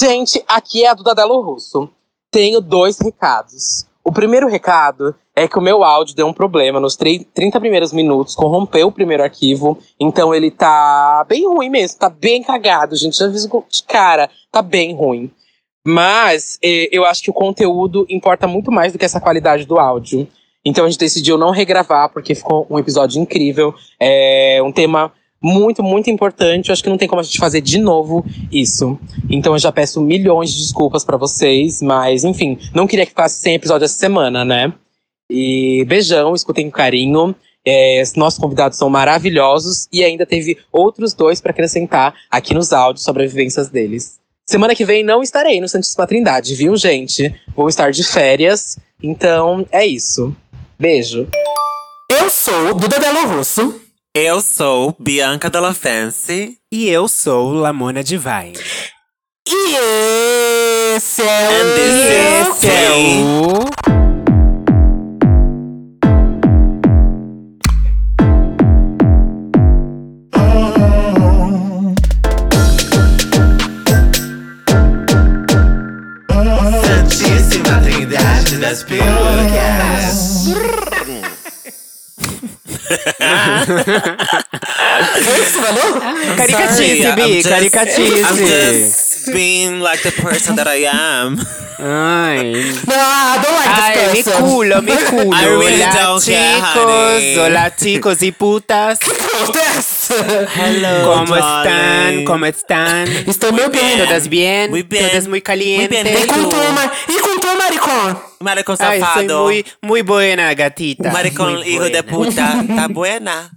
Gente, aqui é a Duda Delo Russo. Tenho dois recados. O primeiro recado é que o meu áudio deu um problema nos 30 primeiros minutos, corrompeu o primeiro arquivo, então ele tá bem ruim mesmo, tá bem cagado, gente. Já aviso de cara, tá bem ruim. Mas eh, eu acho que o conteúdo importa muito mais do que essa qualidade do áudio. Então a gente decidiu não regravar, porque ficou um episódio incrível. É um tema muito, muito importante. Eu acho que não tem como a gente fazer de novo isso. Então eu já peço milhões de desculpas para vocês, mas enfim, não queria que ficasse sem episódio essa semana, né? E beijão, escutem com carinho. É, nossos convidados são maravilhosos e ainda teve outros dois para acrescentar aqui nos áudios sobre as vivências deles. Semana que vem não estarei no Santíssima Trindade, viu, gente? Vou estar de férias, então é isso. Beijo. Eu sou Duda Delo Russo. Eu sou Bianca Della Fancy. E eu sou Lamona Divine. E esse é o Valeu? Caricatice, Sorry, I'm just- caricatice. I'm just being like the person that I am. Ai. No, I don't like Ai, this mi person. culo, mi culo. I really Hola, don't care, chicos. Hola, chicos y putas. This. Hello, ¿Cómo están? darling. ¿Cómo están? Estou muito bem. ¿Todas bien? Muy bien. ¿Todas muy calientes? Muy bien. E com tu, maricón? Maricón Ay, soy safado. muy, muy buena, gatita. Maricón, Muy hijo de buena. puta. Tá buena.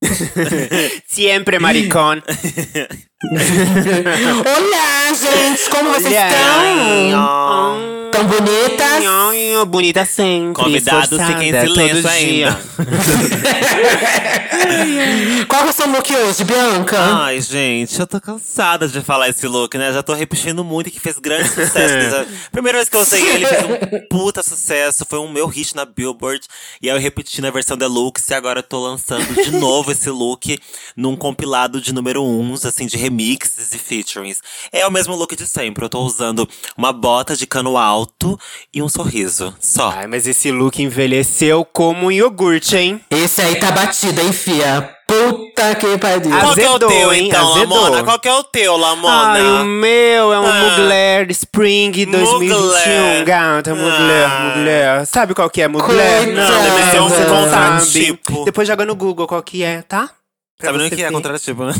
Siempre maricón. Olá, gente, como vocês estão? Tão bonitas? Bonita sempre. Convidados fiquem em silêncio ainda. Qual é o seu look hoje, Bianca? Ai, gente, eu tô cansada de falar esse look, né? Já tô repetindo muito que fez grande sucesso. desde Primeira vez que eu usei ele, fez um puta sucesso. Foi um meu hit na Billboard. E aí eu repeti na versão deluxe. E agora eu tô lançando de novo esse look num compilado de número uns, assim, de remixes e featurings. É o mesmo look de sempre. Eu tô usando uma bota de cano alto e um sorriso. Só. Ai, mas esse look envelheceu como um iogurte, hein? Esse aí tá batido, hein, fia? Puta que pariu. Ah, Qual que é o Azedou, teu, hein? então, Azedou. Lamona? Qual que é o teu, Lamona? Ai, o meu é um Ah. Mugler Spring 2021, Mugler. gata, Mugler, Ah. Mugler. Sabe qual que é Mugler? Coitada. deve ser um não sabe. contratipo. Depois joga no Google qual que é, tá? Pra Sabe nem o que é ver. contratipo, né?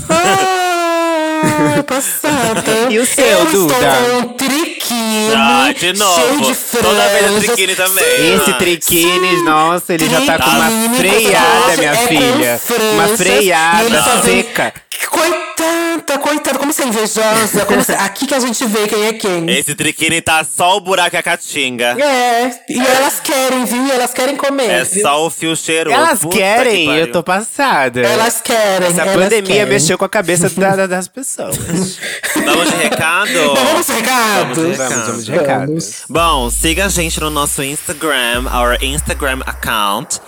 Ah, passada. E o seu, Eu Duda? estou com um triquine Ai, de novo. cheio de Toda vez é franjas. triquine também. Esse Ah. triquine, nossa, ele já tá com uma Triquine, freada, minha é filha. Uma franjas, freada seca. Coitada, coitada, como você é invejosa. Como você- Aqui que a gente vê quem é quem. Esse triquine tá só o buraco e a caatinga. É, e elas querem, viu? E elas querem comer. É viu? só o fio cheiroso. Elas Puta que querem, pariu. eu tô passada. Elas querem. Essa elas pandemia querem. mexeu com a cabeça da- da- das pessoas. Vamos de recado? Então vamos de recados? Vamos de Vamos, vamos de Vamos. recados. Bom, siga a gente no nosso Instagram, our Instagram account,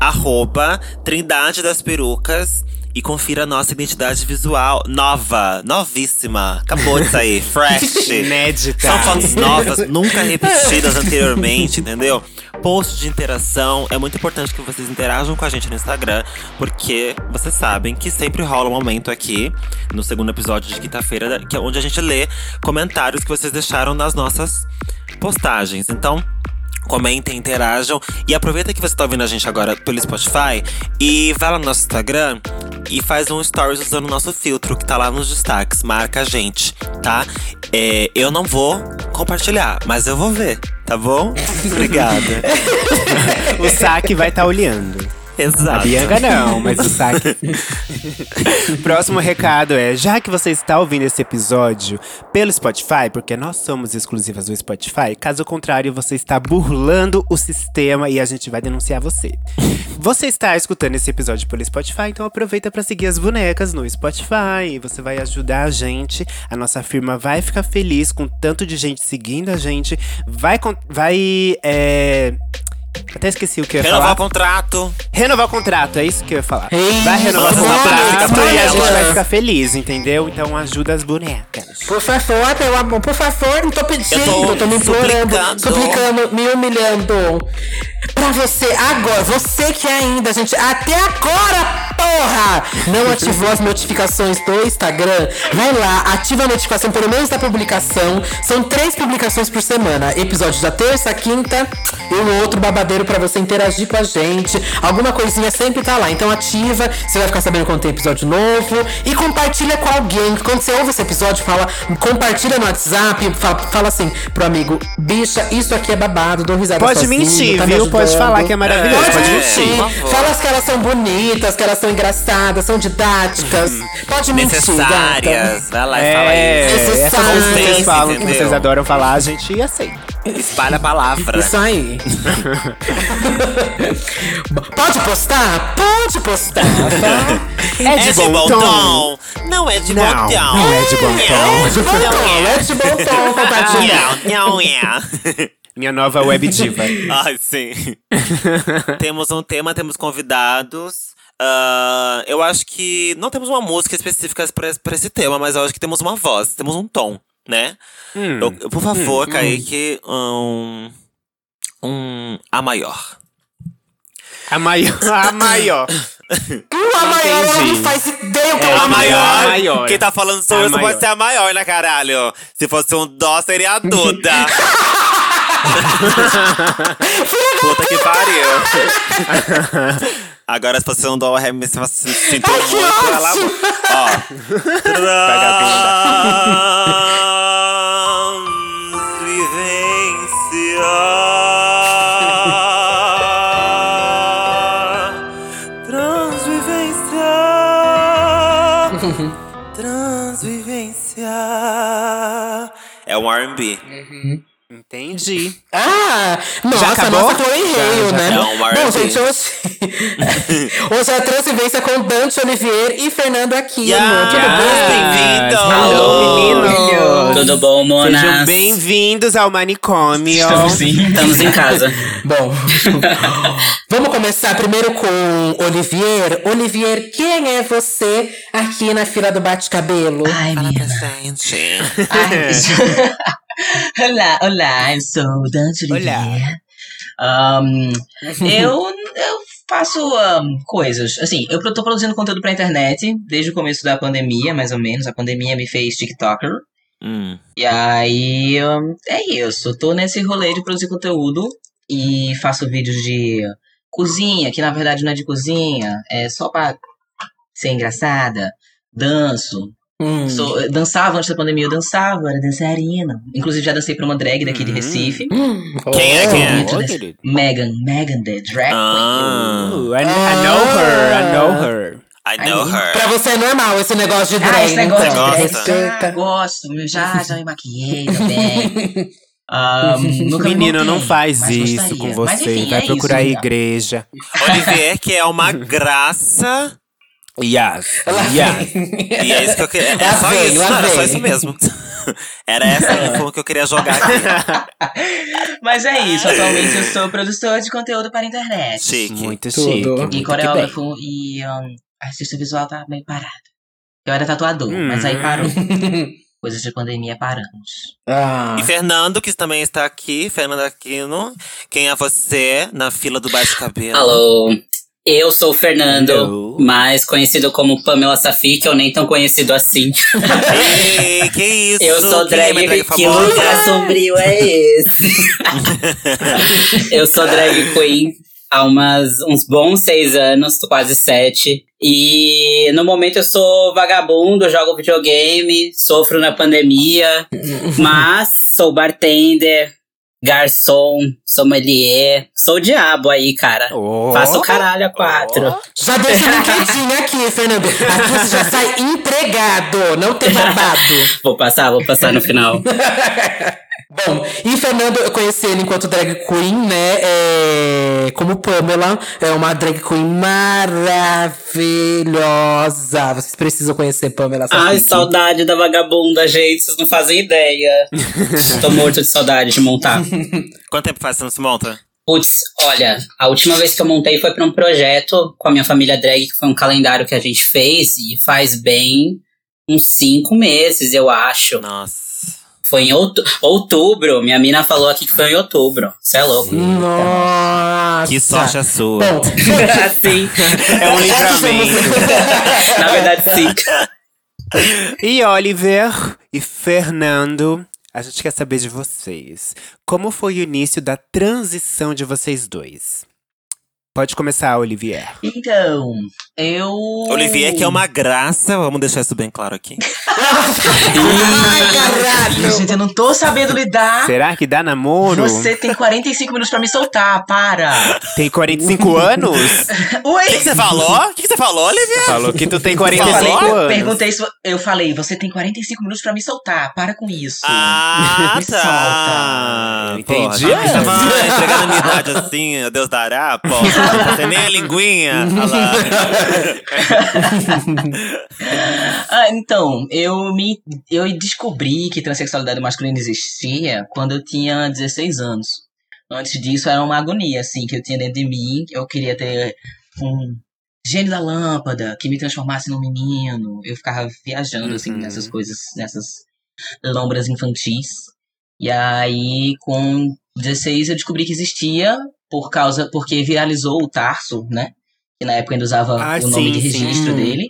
arroba Trindade das Perucas. E confira a nossa identidade visual nova, novíssima. Acabou de sair, fresh. Inédita. São fotos novas, nunca repetidas anteriormente, entendeu? Post de interação. É muito importante que vocês interajam com a gente no Instagram, porque vocês sabem que sempre rola um momento aqui, no segundo episódio de quinta-feira, que é onde a gente lê comentários que vocês deixaram nas nossas postagens. Então. Comentem, interajam e aproveita que você tá ouvindo a gente agora pelo Spotify e vai lá no nosso Instagram e faz um stories usando o nosso filtro que tá lá nos destaques. Marca a gente, tá? É, eu não vou compartilhar, mas eu vou ver, tá bom? Obrigada. O saque vai estar olhando. A Exato. Bianca não, mas o saque. Próximo recado é: já que você está ouvindo esse episódio pelo Spotify, porque nós somos exclusivas do Spotify, caso contrário, você está burlando o sistema e a gente vai denunciar você. Você está escutando esse episódio pelo Spotify, então aproveita para seguir as bonecas no Spotify. Você vai ajudar a gente, a nossa firma vai ficar feliz com tanto de gente seguindo a gente, vai, vai é, Até esqueci o que eu ia Renovar o falar. contrato. Renovar o contrato, é isso que eu ia falar. Ei, vai renovar o contrato e a gente vai ficar feliz, entendeu? Então ajuda as bonecas. Por favor, meu amor, por favor, não tô pedindo, Eu tô tô, me implorando, suplicando. suplicando, me humilhando. Pra você, agora, você que ainda, gente, até agora, porra, não ativou as notificações do Instagram, vai lá, ativa a notificação pelo menos da publicação. São três publicações por semana, episódios da terça, quinta e um outro babadeiro pra você interagir com a gente. Alguma coisinha sempre tá lá, então ativa, você vai ficar sabendo quando tem episódio novo e compartilha com alguém. Quando você ouve esse episódio, fala, compartilha no WhatsApp, fala, fala assim pro amigo, bicha, isso aqui é babado, dou risada Pode sozinho, mentir, tá me Pode ajudando." falar que é maravilhoso. Pode Pode É, mentir. Fala que elas são bonitas, que elas são engraçadas, são didáticas. Pode mentir, gata. Necessárias. Vai lá e fala É, isso. Necessário. essas coisas que vocês falam que vocês adoram falar, a gente aceita. Espalha a palavra. Isso aí. Pode postar? Pode postar. tá? É de bom tom. Não é de Não, bom tom. não é de bom tom. É de bom tom, é de bom tom compartilhar. Não, não é. Minha nova web diva. Ai, sim. temos um tema, temos convidados. Ah, eu acho que não temos uma música específica pra, esse- tema, mas eu acho que temos uma voz, temos um tom, né? Eu- eu- por favor, Kaique, um, um. A maior. A maior. A maior. A maior ela não faz ideia o que É, A maior. a maior. Quem tá falando sou A eu, só maior. pode ser a maior, né, caralho? Se fosse um dó, seria a Duda. Puta que pariu. Agora, um dó, ré, mi, se que muito, ela... Ó. Transvivência. Entendi. Ah, nossa, acabou? nossa Chloe Hale, já né? Não, Bom, gente, hoje... hoje é a transvivência com Dante Olivier e Fernando Aquino. Yes, Tudo bem? bem-vindo! Hello, meninos! Tudo bom, monas? Sejam bem-vindos ao manicômio. Sim, estamos em casa. Bom, vamos começar primeiro com Olivier. Olivier, quem é você aqui na fila do bate-cabelo? Ai, Fala pra menina. gente. Ai, olá, olá, eu sou o Dante. Olivier. Ahn, eu, eu faço ahn, coisas. Assim, eu tô produzindo conteúdo pra internet desde o começo da pandemia, mais ou menos. A pandemia me fez TikToker. Hum. E aí, hum, é isso. Tô nesse rolê de produzir conteúdo e faço vídeos de cozinha, que na verdade não é de cozinha, é só pra ser engraçada. Danço. Hum. Sou- eu dançava antes da pandemia, eu dançava, era dançarina. Inclusive já dancei pra uma drag daqui de Hum. Recife. Quem é, quem é? Muito Ô, dessa- querido. Megan, Megan the Drag Ah, I, I know her, I know her. I know her. Pra você é normal esse negócio de Queen. Ah, drag, esse negócio então. de drag. Ah, gosto, já, já me maquiei também. Me Menino, não montei, faz mas isso gostaria. com Mas, você. enfim, Vai é procurar isso, a igreja. Olivier, que é uma graça. Yes, Ela yes. E é isso que eu queria. É Lá só vem, isso, era só isso mesmo. Era essa a info que eu queria jogar aqui. Mas é isso, atualmente eu sou produtor de conteúdo para a internet. Chique. Muito Tudo. chique. E muito E coreógrafo e um, artista visual tá meio parado. Eu era tatuador, Hum. mas aí parou. Coisas de pandemia paramos. Ah. E Fernando, que também está aqui. Fernando Aquino. Quem é você na fila do baixo cabelo? Alô, eu sou o Fernando, Hello. mais conhecido como Pamela Safik, ou nem tão conhecido assim. Ei, que isso? Eu sou Quem é drag, drag que lugar sombrio é esse? eu sou drag queen há umas, uns bons seis anos, quase sete. E no momento eu sou vagabundo, jogo videogame, sofro na pandemia, mas sou bartender, garçom, sommelier, sou o diabo aí, cara. Oh. Faço o caralho a quatro. Já deixa um LinkedIn aqui, Fernando. Aqui você já sai empregado, não tem babado. Vou passar, vou passar no final. Bom, e Fernando, eu conheci ele enquanto drag queen, né? É, como Pamela, é uma drag queen maravilhosa. Vocês precisam conhecer Pamela. Ai, Safik. saudade da vagabunda, gente. Vocês não fazem ideia. Tô morto de saudade de montar. Quanto tempo faz que você não se monta? Putz, olha, a última vez que eu montei foi para um projeto com a minha família drag, que foi um calendário que a gente fez, e faz bem uns cinco meses, eu acho. Nossa. Foi em outu- outubro. Minha mina falou aqui que foi em outubro. Você é louco. Nossa. Que sorte a sua. Bom, sim. É um livramento. Na verdade, sim. E Oliver e Fernando, a gente quer saber de vocês. Como foi o início da transição de vocês dois? Pode começar, Olivier. Então, eu. Olivier, que é uma graça, vamos deixar isso bem claro aqui. Ai, caralho. Gente, eu não tô sabendo lidar. Será que dá namoro? Você tem 45 minutos pra me soltar, para. Tem 45 anos? Oi! O que você falou? O que você falou, Olivier? Falou que tu tem Eu 45 falei, anos. perguntei se eu falei, você tem 45 minutos pra me soltar, para com isso. Ah, Me tá. Entendi. Porra, você tava entregando a minha idade assim, Deus dará, pô. Você nem a linguinha. Olha lá. Ah, então, eu me eu descobri que transexualidade masculina existia quando eu tinha 16 anos. Antes disso era uma agonia assim que eu tinha dentro de mim, eu queria ter um gênio da lâmpada que me transformasse num menino. Eu ficava viajando assim Uhum. nessas coisas, nessas lombras infantis. E aí com 16 eu descobri que existia por causa porque viralizou o Tarso, né? Que na época ainda usava Ah, o nome sim, de sim. registro Hum. dele.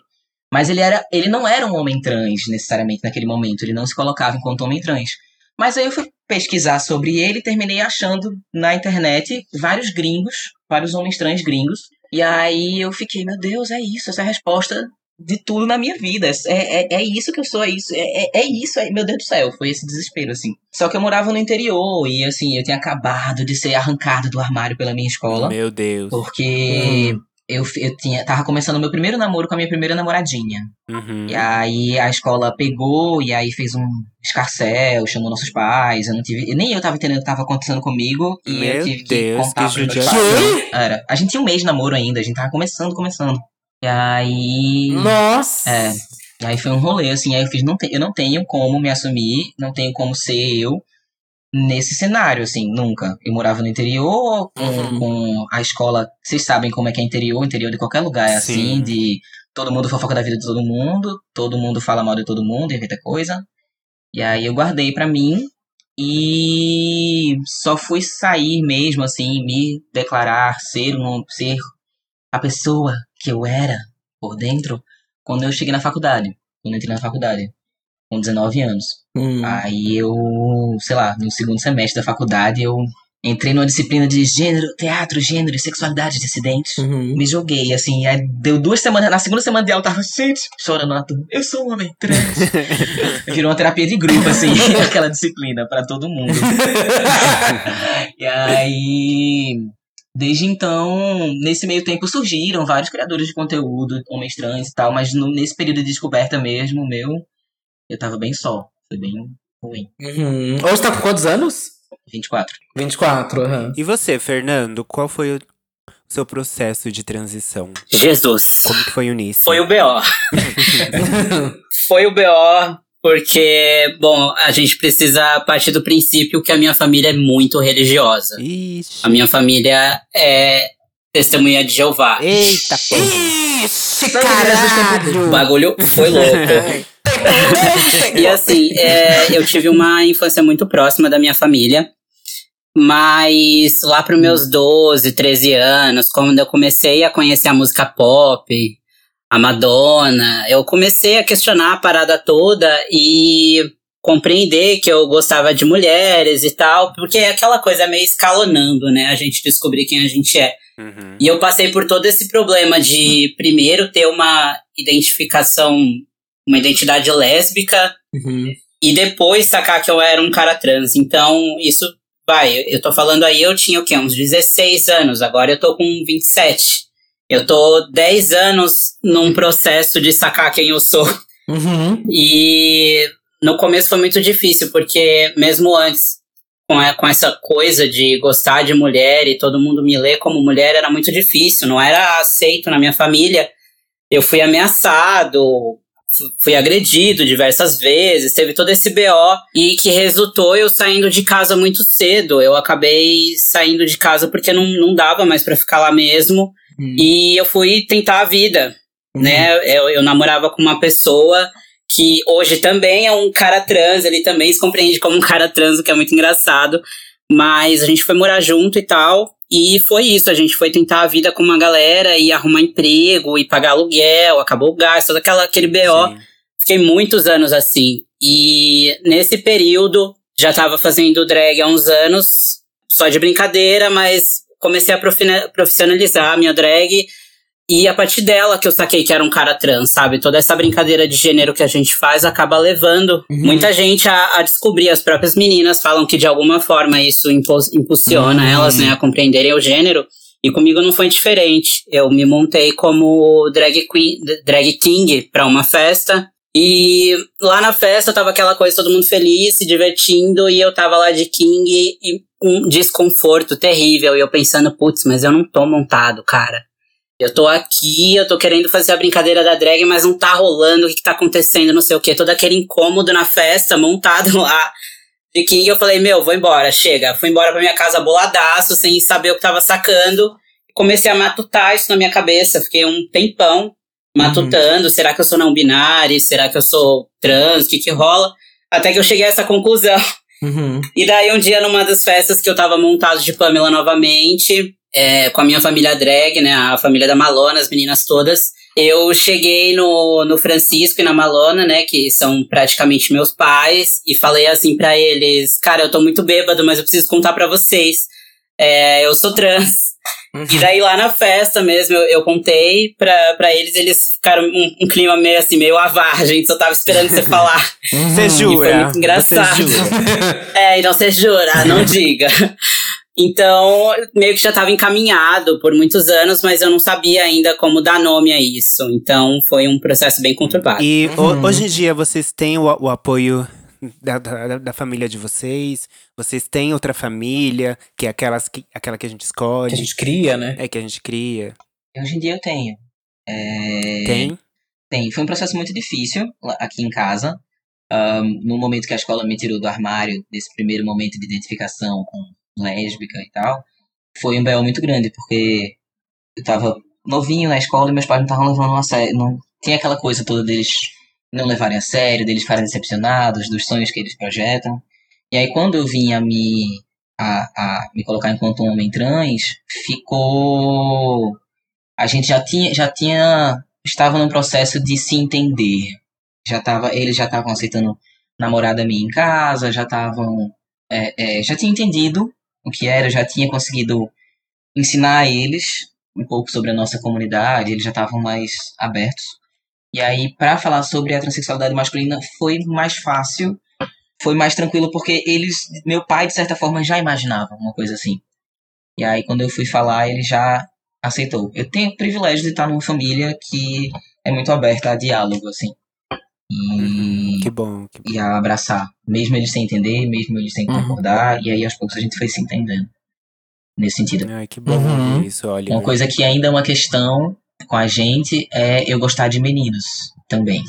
Mas ele era, ele não era um homem trans necessariamente naquele momento, ele não se colocava enquanto homem trans. Mas aí eu fui pesquisar sobre ele e terminei achando na internet vários gringos, vários homens trans gringos. E aí eu fiquei, meu Deus, é isso, essa é a resposta de tudo na minha vida. É, é, é isso que eu sou, é isso, é, é, é isso, é- meu Deus do céu, foi esse desespero, assim. Só que eu morava no interior e, assim, eu tinha acabado de ser arrancado do armário pela minha escola. Meu Deus. Porque eu, eu tinha, tava começando o meu primeiro namoro com a minha primeira namoradinha. Uhum. E aí a escola pegou e aí fez um escarcel, chamou nossos pais. Eu não tive. Nem eu tava entendendo o que tava acontecendo comigo. E eu Meu tive Deus, que contar que pros meus pais. Era. A gente tinha um mês de namoro ainda, a gente tava começando, começando. E aí. Nossa. É. E aí foi um rolê, assim, aí eu fiz, não te, eu não tenho como me assumir, não tenho como ser eu nesse cenário, assim, nunca. Eu morava no interior, com, Uhum. com a escola, vocês sabem como é que é interior, interior de qualquer lugar é Sim. assim, de todo mundo fofoca da vida de todo mundo, todo mundo fala mal de todo mundo, inventa coisa. E aí eu guardei pra mim e só fui sair mesmo, assim, me declarar ser um ser a pessoa que eu era por dentro quando eu cheguei na faculdade. Quando eu entrei na faculdade, com 19 anos. Hum. Aí eu, sei lá, no segundo semestre da faculdade, eu entrei numa disciplina de gênero, teatro, gênero e sexualidade dissidentes. Uhum. Me joguei, assim, aí deu duas semanas, na segunda semana de aula eu tava, gente, chorando na turma, eu sou um homem trans. Virou uma terapia de grupo, assim, aquela disciplina pra todo mundo. e aí, desde então, nesse meio tempo surgiram vários criadores de conteúdo, homens trans e tal, mas no- nesse período de descoberta mesmo, meu, eu tava bem só, foi bem ruim. Uhum. Hoje tá com quantos anos? 24. 24, aham. E você, Fernando, qual foi o seu processo de transição? Jesus. Como que foi o início? Foi o BO. Foi o BO porque, bom, a gente precisa partir do princípio que a minha família é muito religiosa. Ixi. A minha família é testemunha de Jeová. Eita, porra. Ixi, O caralho! bagulho foi louco. E assim, é, eu tive uma infância muito próxima da minha família. Mas lá para meus 12, 13 anos, quando eu comecei a conhecer a música pop, a Madonna, eu comecei a questionar a parada toda e compreender que eu gostava de mulheres e tal, porque é aquela coisa meio escalonando, né? A gente descobrir quem a gente é. Uhum. E eu passei por todo esse problema de, primeiro, ter uma identificação, uma identidade lésbica, Uhum. e depois sacar que eu era um cara trans. Então, isso, vai, eu- eu tô falando aí, eu tinha o quê? Uns 16 anos, agora eu tô com 27. Eu tô 10 anos num processo de sacar quem eu sou. Uhum. E no começo foi muito difícil, porque mesmo antes, com, a- com essa coisa de gostar de mulher e todo mundo me ler como mulher, era muito difícil, não era aceito na minha família. Eu fui ameaçado, fu- fui agredido diversas vezes, teve todo esse BO e que resultou eu saindo de casa muito cedo. Eu acabei saindo de casa porque não, não dava mais pra ficar lá mesmo. E eu fui tentar a vida, né? Eu, eu namorava com uma pessoa que hoje também é um cara trans, ele também se compreende como um cara trans, o que é muito engraçado. Mas a gente foi morar junto e tal. E foi isso, a gente foi tentar a vida com uma galera e arrumar emprego e pagar aluguel, acabou o gás, todo aquela, aquele BO. Sim. Fiquei muitos anos assim. E nesse período, já tava fazendo drag há uns anos, só de brincadeira, mas comecei a profissionalizar a minha drag. E a partir dela que eu saquei que era um cara trans, sabe? Toda essa brincadeira de gênero que a gente faz acaba levando muita gente a, a descobrir. As próprias meninas falam que de alguma forma isso impulsiona elas, né, a compreenderem o gênero. E comigo não foi diferente. Eu me montei como drag queen, drag king pra uma festa. E lá na festa tava aquela coisa, todo mundo feliz, se divertindo, e eu tava lá de king e um desconforto terrível. E eu pensando, putz, mas eu não tô montado, cara. Eu tô aqui, eu tô querendo fazer a brincadeira da drag, mas não tá rolando, o que, que tá acontecendo, não sei o que. Todo aquele incômodo na festa, montado lá de King. Eu falei, meu, vou embora, chega. Fui embora pra minha casa boladaço, sem saber o que tava sacando. Comecei a matutar isso na minha cabeça. Fiquei um tempão matutando. Será que eu sou não binário? Será que eu sou trans? O que que rola? Até que eu cheguei a essa conclusão. Uhum. E daí, um dia, numa das festas que eu tava montado de Pamela novamente, é, com a minha família drag, né? A família da Malona, as meninas todas. Eu cheguei no, no Francisco e na Malona, né? Que são praticamente meus pais. E falei assim pra eles: Cara, eu tô muito bêbado, mas eu preciso contar pra vocês. É, eu sou trans. E daí lá na festa mesmo, eu, eu contei pra, pra eles, eles ficaram um, um clima meio assim, meio avar, gente, só tava esperando você falar. Você jura? foi muito engraçado. Você jura? É, então você jura, não diga. Então, meio que já estava encaminhado por muitos anos, mas eu não sabia ainda como dar nome a isso. Então, foi um processo bem conturbado. E ho- hoje em dia vocês têm o, o apoio da, da, da família de vocês? Vocês têm outra família, que é aquelas que, aquela que a gente Que escolhe, a gente cria, né? é que a gente cria? Hoje em dia eu tenho. É, Tem? Tem. Foi um processo muito difícil aqui em casa. Ahn, no momento que a escola me tirou do armário, desse primeiro momento de identificação com lésbica e tal, foi um B.O. muito grande, porque eu tava novinho na escola e meus pais não estavam levando a sério. Não tinha aquela coisa toda deles não levarem a sério, deles ficarem decepcionados dos sonhos que eles projetam. E aí quando eu vim a me, a, a me colocar enquanto um homem trans, ficou a gente já tinha, já tinha, estava num processo de se entender. Já tava, eles já estavam aceitando namorada minha em casa, já estavam, é, é, já tinha entendido o que era, já tinha conseguido ensinar a eles um pouco sobre a nossa comunidade, eles já estavam mais abertos. E aí, para falar sobre a transexualidade masculina, foi mais fácil, foi mais tranquilo, porque eles, meu pai, de certa forma, já imaginava uma coisa assim. E aí, quando eu fui falar, ele já aceitou. Eu tenho o privilégio de estar numa família que é muito aberta a diálogo, assim. E, Que bom. Que bom. e a abraçar. Mesmo eles sem entender, mesmo eles sem Uhum. concordar. E aí, aos poucos, a gente foi se entendendo. Nesse sentido. Ai, que bom Uhum. isso, olha. Uma coisa que ainda é uma questão com a gente é eu gostar de meninos também.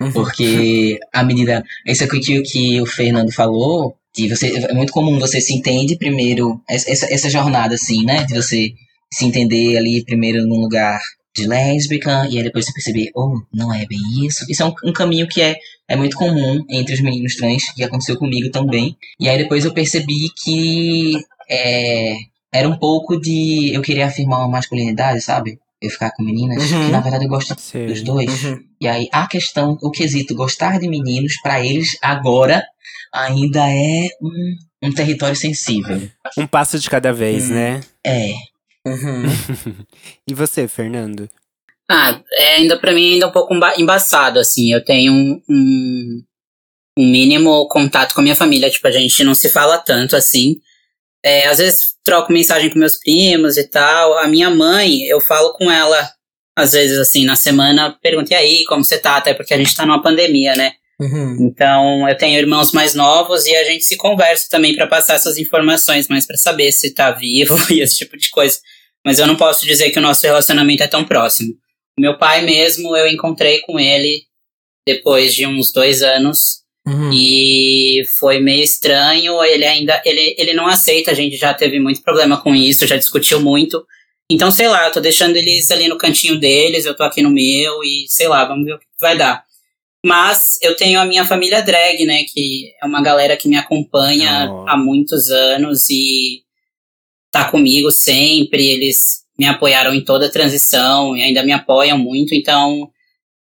Uhum. Porque a medida. Isso aqui que, que o Fernando falou, de você, é muito comum você se entende primeiro, essa, essa jornada assim, né? De você se entender ali primeiro num lugar de lésbica, e aí depois você perceber, oh, não é bem isso. Isso é um, um caminho que é, é muito comum entre os meninos trans, que aconteceu comigo também. E aí depois eu percebi que é, era um pouco de eu querer afirmar uma masculinidade, sabe? Eu ficar com meninas, Uhum. que na verdade eu gosto Sei. dos dois. Uhum. E aí a questão, o quesito gostar de meninos, pra eles agora ainda é um, um território sensível. Um passo de cada vez, Hum. né? É. Uhum. E você, Fernando? Ah, é ainda pra mim ainda um pouco emba- embaçado, assim. Eu tenho um, um, um mínimo contato com a minha família. Tipo, a gente não se fala tanto assim. É, às vezes troco mensagem com meus primos e tal. A minha mãe, eu falo com ela, às vezes, assim, na semana, pergunto, e aí, como você tá? Até porque a gente tá numa pandemia, né? Uhum. Então, eu tenho irmãos mais novos e a gente se conversa também pra passar essas informações, mas pra saber se tá vivo e esse tipo de coisa. Mas eu não posso dizer que o nosso relacionamento é tão próximo. Meu pai mesmo, eu encontrei com ele depois de uns dois anos. Uhum. E foi meio estranho. Ele ainda. Ele, ele não aceita, a gente já teve muito problema com isso, já discutiu muito. Então, sei lá, eu tô deixando eles ali no cantinho deles, eu tô aqui no meu, e sei lá, vamos ver o que vai dar. Mas eu tenho a minha família drag, né? Que é uma galera que me acompanha Oh. há muitos anos e tá comigo sempre. Eles me apoiaram em toda a transição e ainda me apoiam muito. Então,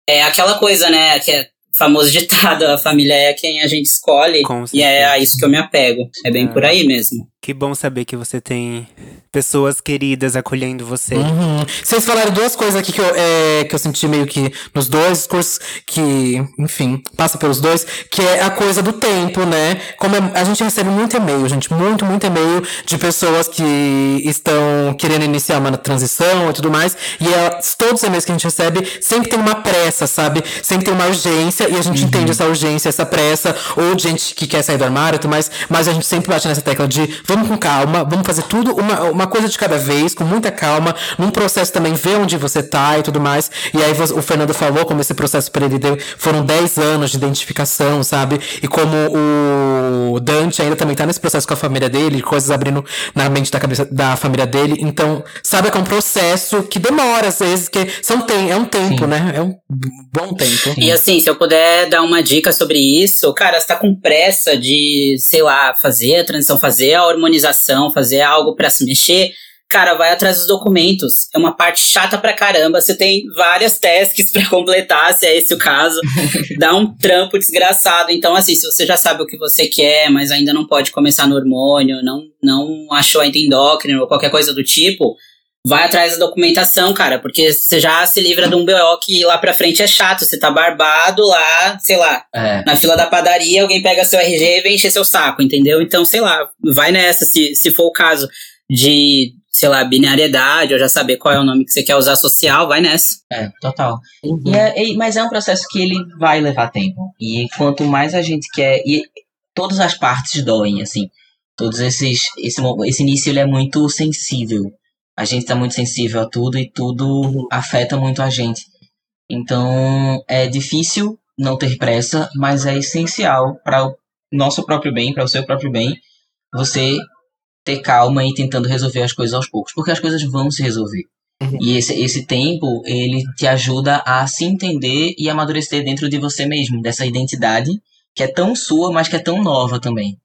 é aquela coisa, né? Que é famoso ditado: a família é quem a gente escolhe. E é a isso que eu me apego. É bem É. por aí mesmo. Que bom saber que você tem pessoas queridas acolhendo você. Uhum. Vocês falaram duas coisas aqui que eu, é, que eu senti meio que nos dois cursos, que, enfim, passa pelos dois, que é a coisa do tempo, né? Como é- a gente recebe muito e-mail, gente, muito, muito e-mail de pessoas que estão querendo iniciar uma transição e tudo mais, e é, todos os e-mails que a gente recebe sempre tem uma pressa, sabe? Sempre tem uma urgência, e a gente entende essa urgência, essa pressa, ou de gente que quer sair do armário e tudo mais, mas a gente sempre bate nessa tecla de vamos com calma, vamos fazer tudo uma, uma coisa de cada vez, com muita calma, num processo também, ver onde você tá e tudo mais. E aí o Fernando falou como esse processo para ele deu, foram 10 anos de identificação, sabe? E como o Dante ainda também tá nesse processo com a família dele, coisas abrindo na mente da cabeça da família dele. Então, sabe que é um processo que demora, às vezes, que são tem, é um tempo, Sim. né? É um bom tempo. E assim, se eu puder dar uma dica sobre isso, cara, você tá com pressa de, sei lá, fazer a transição, fazer a hormonização, fazer algo pra se mexer, cara, vai atrás dos documentos. É uma parte chata pra caramba. Você tem várias tasks pra completar, se é esse o caso. Dá um trampo desgraçado. Então, assim, se você já sabe o que você quer, mas ainda não pode começar no hormônio, não, não achou ainda endócrino ou qualquer coisa do tipo, vai atrás da documentação, cara, porque você já se livra de um BO que lá pra frente é chato. Você tá barbado lá, sei lá, É. na fila da padaria, alguém pega seu RG e vem encher seu saco, entendeu? Então, sei lá, vai nessa, se, se for o caso de, sei lá, binariedade, ou já saber qual é o nome que você quer usar social, vai nessa. É, total. E é- e- mas é um processo que ele vai levar tempo. E quanto mais a gente quer. E todas as partes doem, assim. Todos esses. Esse, esse início ele é muito sensível. A gente tá muito sensível a tudo e tudo afeta muito a gente. Então é difícil não ter pressa, mas é essencial para o nosso próprio bem, para o seu próprio bem, você ter calma e tentando resolver as coisas aos poucos, porque as coisas vão se resolver. E esse, esse tempo, ele te ajuda a se entender e amadurecer dentro de você mesmo, dessa identidade que é tão sua, mas que é tão nova também.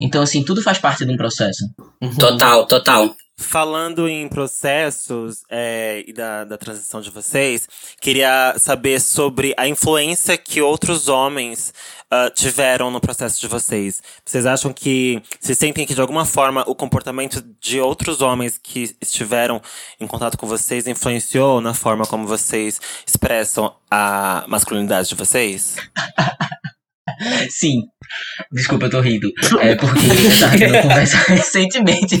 Então, assim, tudo faz parte de um processo. Total, total. Falando em processos é, e da, da transição de vocês, queria saber sobre a influência que outros homens ah, tiveram no processo de vocês. Vocês acham que. Vocês sentem que, de alguma forma, o comportamento de outros homens que estiveram em contato com vocês influenciou na forma como vocês expressam a masculinidade de vocês? Sim. Desculpa, eu tô rindo. É porque eu tava tendo conversa recentemente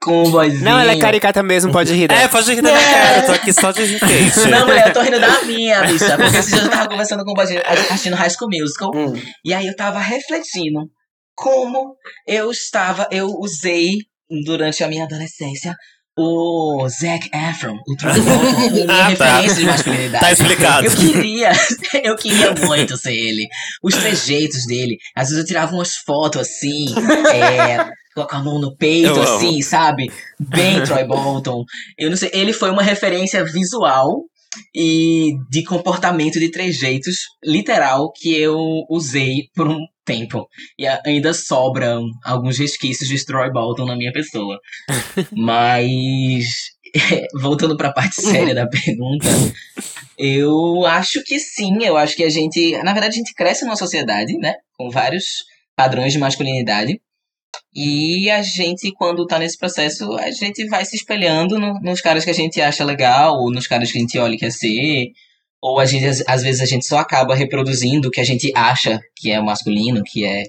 com o boyzinho. Não, ela é caricata mesmo, pode rir. dela. É, pode rir da minha cara, eu tô aqui só de enfeite. Não, mulher, eu tô rindo da minha, bicha. Porque esse dia eu tava conversando com o gente assistindo High School Musical. Hum. E aí eu tava refletindo como eu estava, eu usei durante a minha adolescência o Zac Efron, o True como minha Ah, tá. referência de masculinidade. Tá explicado. Eu queria, eu queria muito ser ele. Os trejeitos dele. Às vezes eu tirava umas fotos assim, é, com a mão no peito, Eu amo. assim, sabe? Bem Troy Bolton. Eu não sei, ele foi uma referência visual e de comportamento de trejeitos literal que eu usei por um tempo. E ainda sobram alguns resquícios de Troy Bolton na minha pessoa. Mas voltando para a parte séria da pergunta, eu acho que sim, eu acho que a gente, na verdade, a gente cresce numa sociedade, né, com vários padrões de masculinidade. E a gente, quando tá nesse processo, a gente vai se espelhando no- nos caras que a gente acha legal, ou nos caras que a gente olha e quer ser. Ou a gente, às, às vezes a gente só acaba reproduzindo o que a gente acha que é o masculino, que é,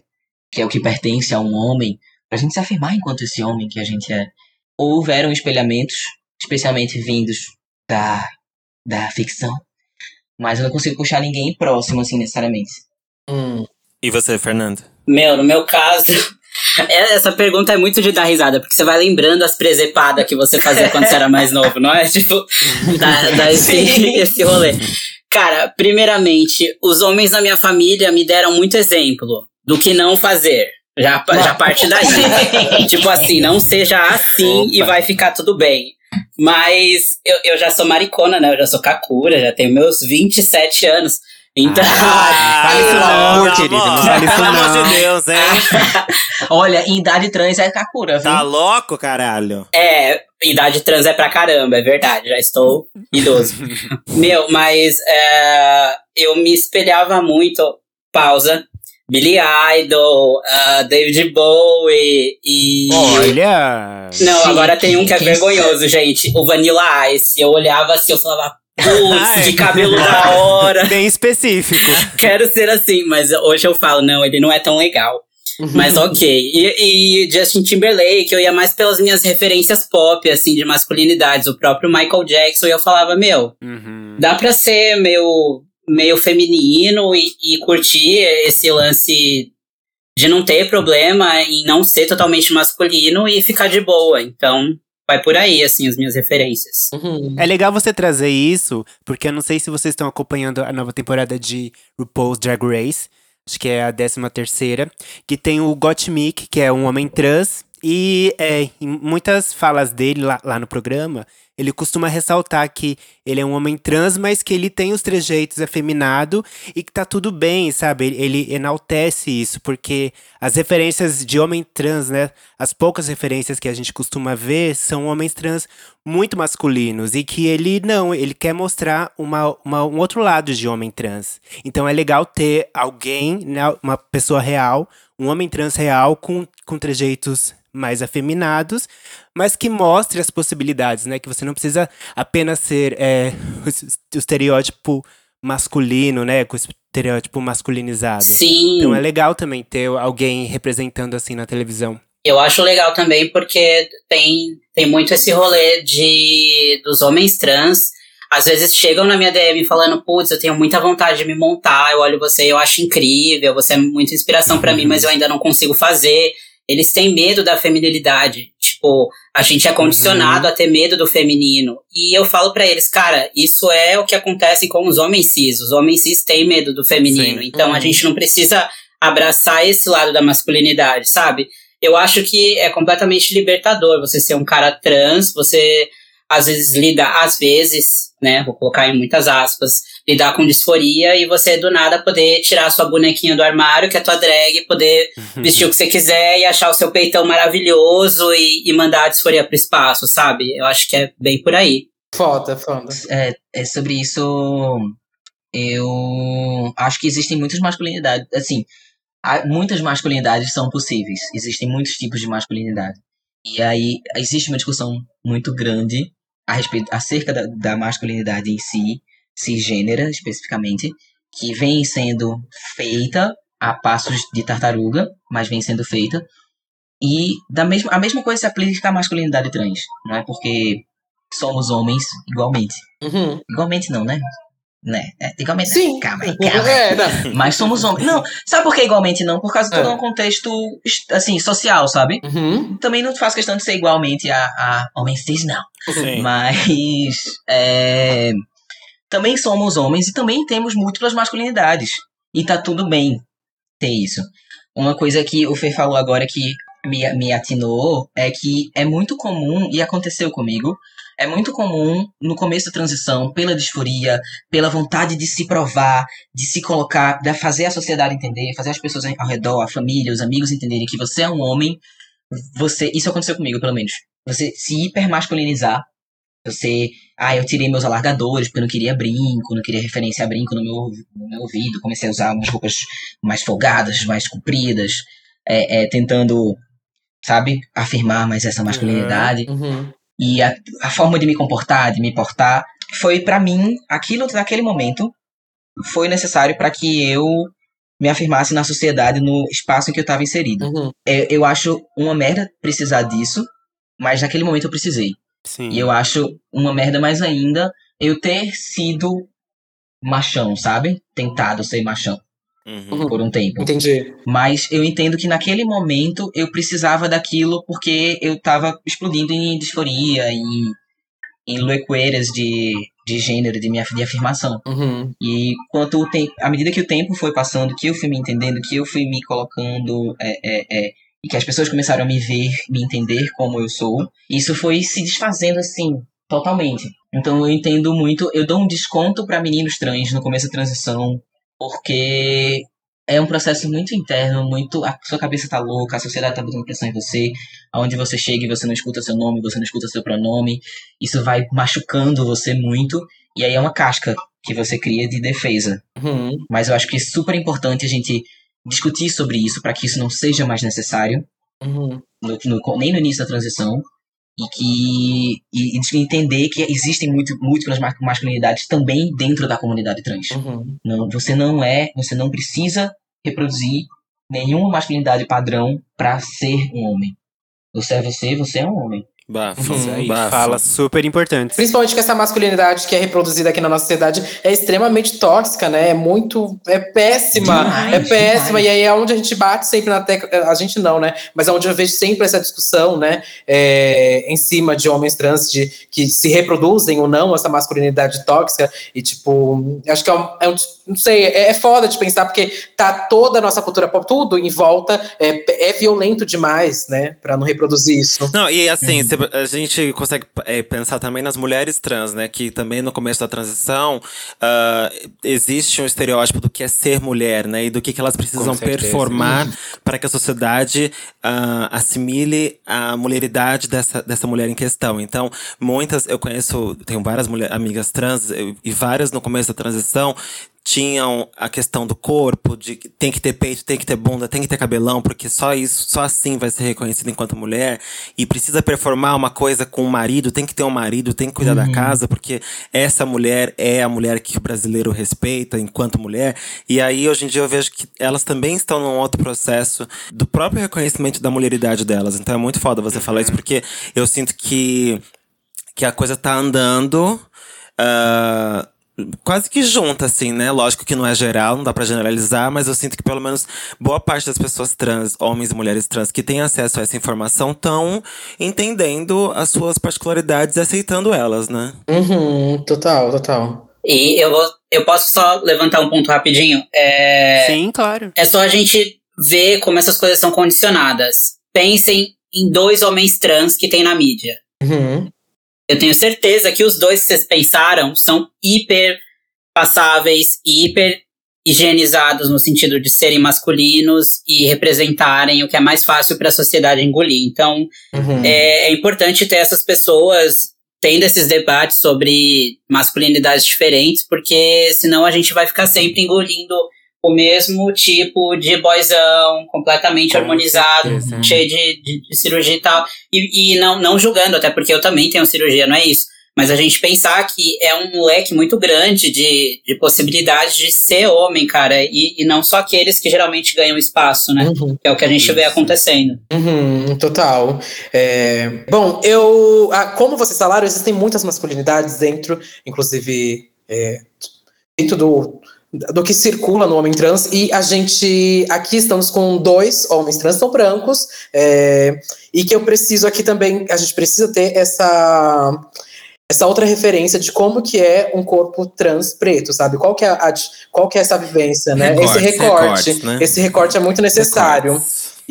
que é o que pertence a um homem, pra gente se afirmar enquanto esse homem que a gente é. Houveram espelhamentos, especialmente vindos da, da ficção, mas eu não consigo puxar ninguém próximo, assim, necessariamente. Hum. E você, Fernando? Meu, no meu caso, É, Essa pergunta é muito de dar risada, porque você vai lembrando as presepadas que você fazia quando você era mais novo, não é? Tipo, dá, dá esse, esse rolê. Cara, primeiramente, os homens da minha família me deram muito exemplo do que não fazer. Já, já parte daí. tipo assim, não seja assim e vai ficar tudo bem. Mas eu, eu já sou maricona, né? Eu já sou kakura, já tenho meus 27 anos. Então. Fale isso não, querido. Não fale isso Pelo amor de Deus, hein? Olha, em idade trans é Kakura, viu? Tá louco, caralho? É, idade trans é pra caramba, é verdade, já estou idoso. Meu, mas é, eu me espelhava muito, pausa, Billy Idol, ah, David Bowie e... Olha. Não, agora tem um que é vergonhoso, gente, o Vanilla Ice. Eu olhava assim, eu falava. Putz, de cabelo da hora. Bem específico. Quero ser assim, mas hoje eu falo, não, ele não é tão legal. Mas ok. E, e Justin Timberlake, eu ia mais pelas minhas referências pop, assim, de masculinidades. O próprio Michael Jackson, e eu falava, meu, Uhum. dá pra ser meio, meio feminino e, e curtir esse lance de não ter problema em não ser totalmente masculino e ficar de boa. Então, vai por aí, assim, as minhas referências. Uhum. É legal você trazer isso, porque eu não sei se vocês estão acompanhando a nova temporada de RuPaul's Drag Race. Acho que é a 13 terceira. Que tem o Gottmik, que é um homem trans. E é, em muitas falas dele lá, lá no programa, ele costuma ressaltar que ele é um homem trans, mas que ele tem os trejeitos afeminado e que tá tudo bem, sabe? Ele, ele enaltece isso, porque as referências de homem trans, né? As poucas referências que a gente costuma ver são homens trans muito masculinos e que ele não, ele quer mostrar uma, uma- um outro lado de homem trans. Então é legal ter alguém, né, uma pessoa real, um homem trans real com, com trejeitos mais afeminados, mas que mostre as possibilidades, né? Que você não precisa apenas ser é, o estereótipo masculino, né? Com o estereótipo masculinizado. Sim. Então é legal também ter alguém representando assim na televisão. Eu acho legal também porque tem, tem muito esse rolê de dos homens trans. Às vezes chegam na minha DM falando, putz, eu tenho muita vontade de me montar, eu olho você e eu acho incrível, você é muita inspiração pra mim, mas eu ainda não consigo fazer. Eles têm medo da feminilidade. Tipo, a gente é condicionado a ter medo do feminino. E eu falo pra eles, cara, isso é o que acontece com os homens cis. Os homens cis têm medo do feminino. Sim. Então a Uhum. gente não precisa abraçar esse lado da masculinidade, sabe? eu acho que é completamente libertador você ser um cara trans, você às vezes lida, às vezes, né, vou colocar em muitas aspas, lidar com disforia e você do nada poder tirar sua bonequinha do armário, que é tua drag, poder vestir o que você quiser e achar o seu peitão maravilhoso e, e mandar a disforia pro espaço, sabe? Eu acho que é bem por aí. Foda, foda. é, é sobre isso. Eu acho que existem muitas masculinidades. Assim, há- muitas masculinidades são possíveis. Existem muitos tipos de masculinidade. E aí existe uma discussão muito grande a respeito acerca da, da masculinidade em si, cisgênera especificamente, que vem sendo feita a passos de tartaruga, mas vem sendo feita. E da mesma, a mesma coisa se aplica à masculinidade trans. Não é porque somos homens igualmente. Uhum. Igualmente não, né? Né? É, igualmente Sim. Calma aí, calma. É. Mas somos homens. Não, sabe por que igualmente não? Por causa de todo É. um contexto, assim, social, sabe? Uhum. Também não faço questão de ser igualmente a, a homens cis, não. Sim. Mas é, também somos homens e também temos múltiplas masculinidades. E tá tudo bem ter isso. Uma coisa que o Fê falou agora que me, me atinou é que é muito comum, e aconteceu comigo, é muito comum no começo da transição, pela disforia, pela vontade de se provar, de se colocar, de fazer a sociedade entender, fazer as pessoas ao redor, a família, os amigos entenderem que você é um homem, você, isso aconteceu comigo pelo menos, você se hipermasculinizar, você, ah, eu tirei meus alargadores porque eu não queria brinco, não queria referência a brinco no meu, no meu ouvido, comecei a usar umas roupas mais folgadas, mais compridas, é, é, tentando, sabe, afirmar mais essa masculinidade. Uhum. E a, a forma de me comportar, de me portar, foi pra mim, aquilo naquele momento, foi necessário para que eu me afirmasse na sociedade, no espaço em que eu estava inserido. Uhum. É, eu acho uma merda precisar disso, mas naquele momento eu precisei. Sim. E eu acho uma merda mais ainda eu ter sido machão, sabe? Tentado ser machão. Uhum. por um tempo. Entendi. Mas eu entendo que naquele momento eu precisava daquilo porque eu tava explodindo em disforia, em, em loucuras de, de gênero, de minha de afirmação. Uhum. E quanto o tempo, à medida que o tempo foi passando, que eu fui me entendendo, que eu fui me colocando, é, é, é, e que as pessoas começaram a me ver, me entender como eu sou, isso foi se desfazendo assim, totalmente. Então eu entendo muito, eu dou um desconto para meninos trans no começo da transição, porque é um processo muito interno, muito. A sua cabeça tá louca, a sociedade tá botando pressão em você, aonde você chega e você não escuta seu nome, você não escuta seu pronome, isso vai machucando você muito, e aí é uma casca que você cria de defesa. Uhum. Mas eu acho que é super importante a gente discutir sobre isso para que isso não seja mais necessário, Uhum. no- no- nem no início da transição, e que e, e de entender que existem muito, múltiplas ma- masculinidades também dentro da comunidade trans. Uhum. Não, você não é, você não precisa reproduzir nenhuma masculinidade padrão para ser um homem. Você é você, você é um homem. Bafo. Isso Aí, bafo. fala super importante. Principalmente que essa masculinidade que é reproduzida aqui na nossa sociedade é extremamente tóxica, né? É muito. É péssima. Demais, é péssima. demais. E aí é onde a gente bate sempre na tecla. A gente não, né? Mas é onde eu vejo sempre essa discussão, né? É, em cima de homens trans de, que se reproduzem ou não essa masculinidade tóxica. E, tipo, acho que é um. é um- não sei, é, é foda de pensar, porque tá toda a nossa cultura pop, tudo em volta é, é violento demais, né? Pra não reproduzir isso. Não, e assim, cê- a gente consegue é, pensar também nas mulheres trans, né? Que também no começo da transição ah, existe um estereótipo do que é ser mulher, né? E do que, que elas precisam performar para que a sociedade ah, assimile a mulheridade dessa, dessa mulher em questão. Então, muitas, eu conheço, tenho várias mulher, amigas trans, e várias no começo da transição tinham a questão do corpo, de que tem que ter peito, tem que ter bunda, tem que ter cabelão, porque só isso, só assim vai ser reconhecida enquanto mulher. E precisa performar uma coisa com o marido, tem que ter um marido, tem que cuidar da casa, porque essa mulher é a mulher que o brasileiro respeita enquanto mulher. E aí, hoje em dia, eu vejo que elas também estão num outro processo do próprio reconhecimento da mulheridade delas. Então é muito foda você falar isso, porque eu sinto que, que a coisa tá andando. ah, quase que junta, assim, né? Lógico que não é geral, não dá pra generalizar, mas eu sinto que pelo menos boa parte das pessoas trans, homens e mulheres trans, que têm acesso a essa informação, estão entendendo as suas particularidades e aceitando elas, né? Uhum, total, total. E eu, vou, eu posso só levantar um ponto rapidinho? É, Sim, claro. é só a gente ver como essas coisas são condicionadas. Pensem em dois homens trans que tem na mídia. Uhum. Eu tenho certeza que os dois que vocês pensaram são hiper passáveis e hiper higienizados no sentido de serem masculinos e representarem o que é mais fácil para a sociedade engolir. Então, Uhum. é, é importante ter essas pessoas tendo esses debates sobre masculinidades diferentes, porque senão a gente vai ficar sempre engolindo o mesmo tipo de boyzão, completamente Com harmonizado, certeza. cheio de, de- de cirurgia e tal. E, e não, não julgando, até porque eu também tenho cirurgia, não é isso. Mas a gente pensar que é um leque muito grande de, de possibilidades de ser homem, cara, e, e não só aqueles que geralmente ganham espaço, né? Uhum. Que é o que a gente vê acontecendo. Uhum, total. É, bom, eu. ah, como vocês falaram, existem muitas masculinidades dentro, inclusive é, dentro do, do que circula no homem trans. E a gente. Aqui estamos com dois homens trans, são brancos, é, e que eu preciso aqui também. A gente precisa ter essa. Essa outra referência de como que é um corpo trans preto, sabe? Qual que é, a, qual que é essa vivência, né? Recortes, esse recorte. recortes, né? Esse recorte é muito necessário.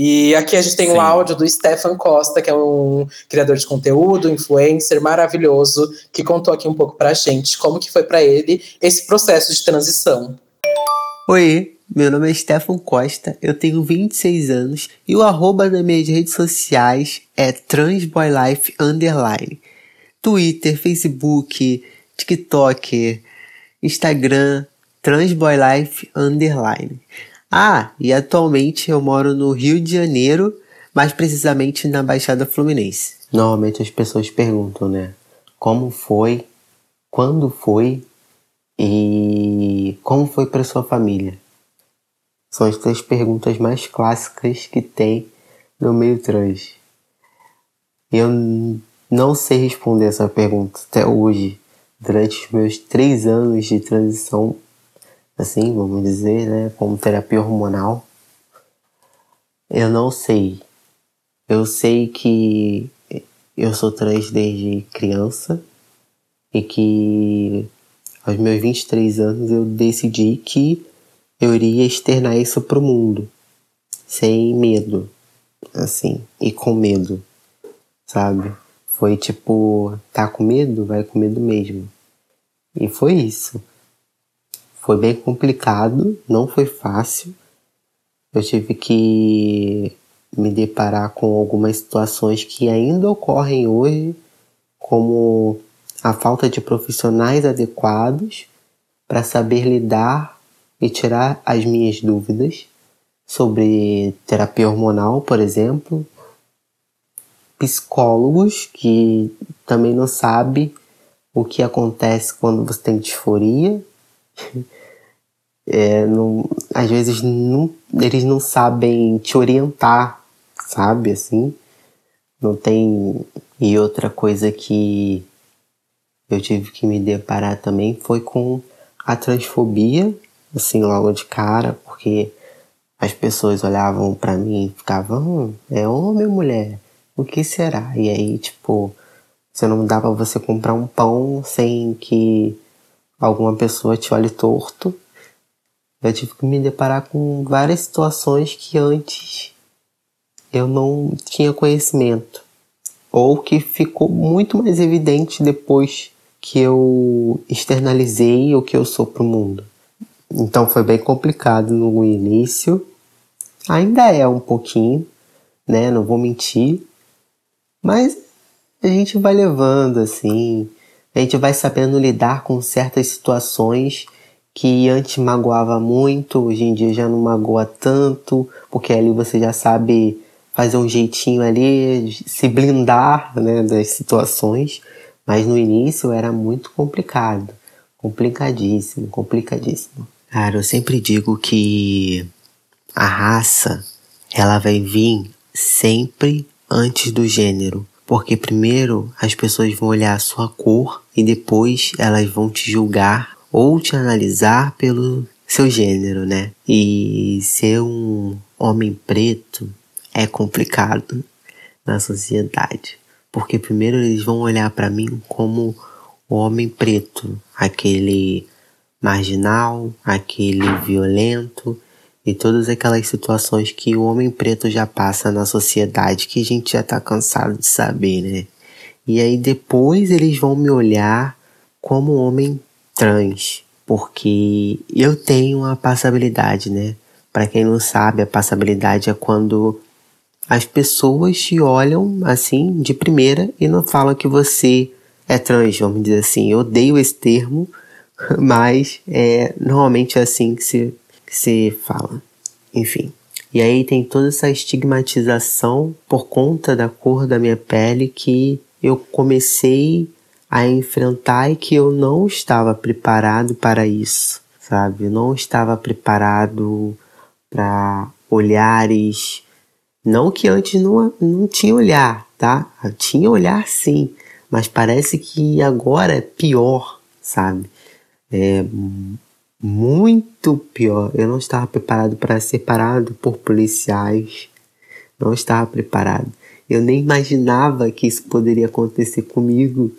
E aqui a gente tem Sim. um áudio do Stefan Costa, que é um criador de conteúdo, influencer maravilhoso, que contou aqui um pouco pra gente como que foi pra ele esse processo de transição. Oi, meu nome é Stefan Costa, eu tenho 26 anos e o arroba das minhas redes sociais é transboylife underline. Twitter, Facebook, TikTok, Instagram, transboylife underline. Ah, e atualmente eu moro no Rio de Janeiro, mais precisamente na Baixada Fluminense. Normalmente as pessoas perguntam, né? Como foi? Quando foi? E como foi para sua família? São as três perguntas mais clássicas que tem no meio trans. Eu não sei responder essa pergunta até hoje. Durante os meus três anos de transição, assim, vamos dizer, né, como terapia hormonal. Eu não sei. Eu sei que eu sou trans desde criança e que aos meus 23 anos eu decidi que eu iria externar isso pro mundo, sem medo, assim, e com medo, sabe? Foi tipo, tá com medo? Vai com medo mesmo. E foi isso. Foi bem complicado, não foi fácil. Eu tive que me deparar com algumas situações que ainda ocorrem hoje, como a falta de profissionais adequados para saber lidar e tirar as minhas dúvidas sobre terapia hormonal, por exemplo, psicólogos que também não sabem o que acontece quando você tem disforia. É, não, às vezes não, eles não sabem te orientar, sabe? Assim, não tem. E outra coisa que eu tive que me deparar também foi com a transfobia, assim, logo de cara, porque as pessoas olhavam para mim e ficavam, hum, é homem ou mulher? O que será? E aí, tipo, você não dá pra você comprar um pão sem que alguma pessoa te olhe torto eu tive que me deparar com várias situações que antes eu não tinha conhecimento. Ou que ficou muito mais evidente depois que eu externalizei o que eu sou para o mundo. Então foi bem complicado no início. Ainda é um pouquinho, né? Não vou mentir. Mas a gente vai levando assim. A gente vai sabendo lidar com certas situações que antes magoava muito, hoje em dia já não magoa tanto, porque ali você já sabe fazer um jeitinho ali, se blindar né, das situações, mas no início era muito complicado, complicadíssimo, complicadíssimo. Cara, eu sempre digo que a raça ela vai vir sempre antes do gênero. Porque primeiro as pessoas vão olhar a sua cor e depois elas vão te julgar ou te analisar pelo seu gênero, né? E ser um homem preto é complicado na sociedade, porque primeiro eles vão olhar para mim como o homem preto, aquele marginal, aquele violento e todas aquelas situações que o homem preto já passa na sociedade que a gente já tá cansado de saber, né? E aí depois eles vão me olhar como homem trans, porque eu tenho a passabilidade, né? Para quem não sabe, a passabilidade é quando as pessoas te olham assim de primeira e não falam que você é trans, vamos dizer assim. Eu odeio esse termo, mas é normalmente é assim que se, que se fala. Enfim. E aí tem toda essa estigmatização por conta da cor da minha pele que eu comecei a enfrentar e que eu não estava preparado para isso, sabe? Eu não estava preparado para olhares. Não que antes não, não tinha olhar, tá? Eu tinha olhar sim, mas parece que agora é pior, sabe? É muito pior. Eu não estava preparado para ser parado por policiais. Não estava preparado. Eu nem imaginava que isso poderia acontecer comigo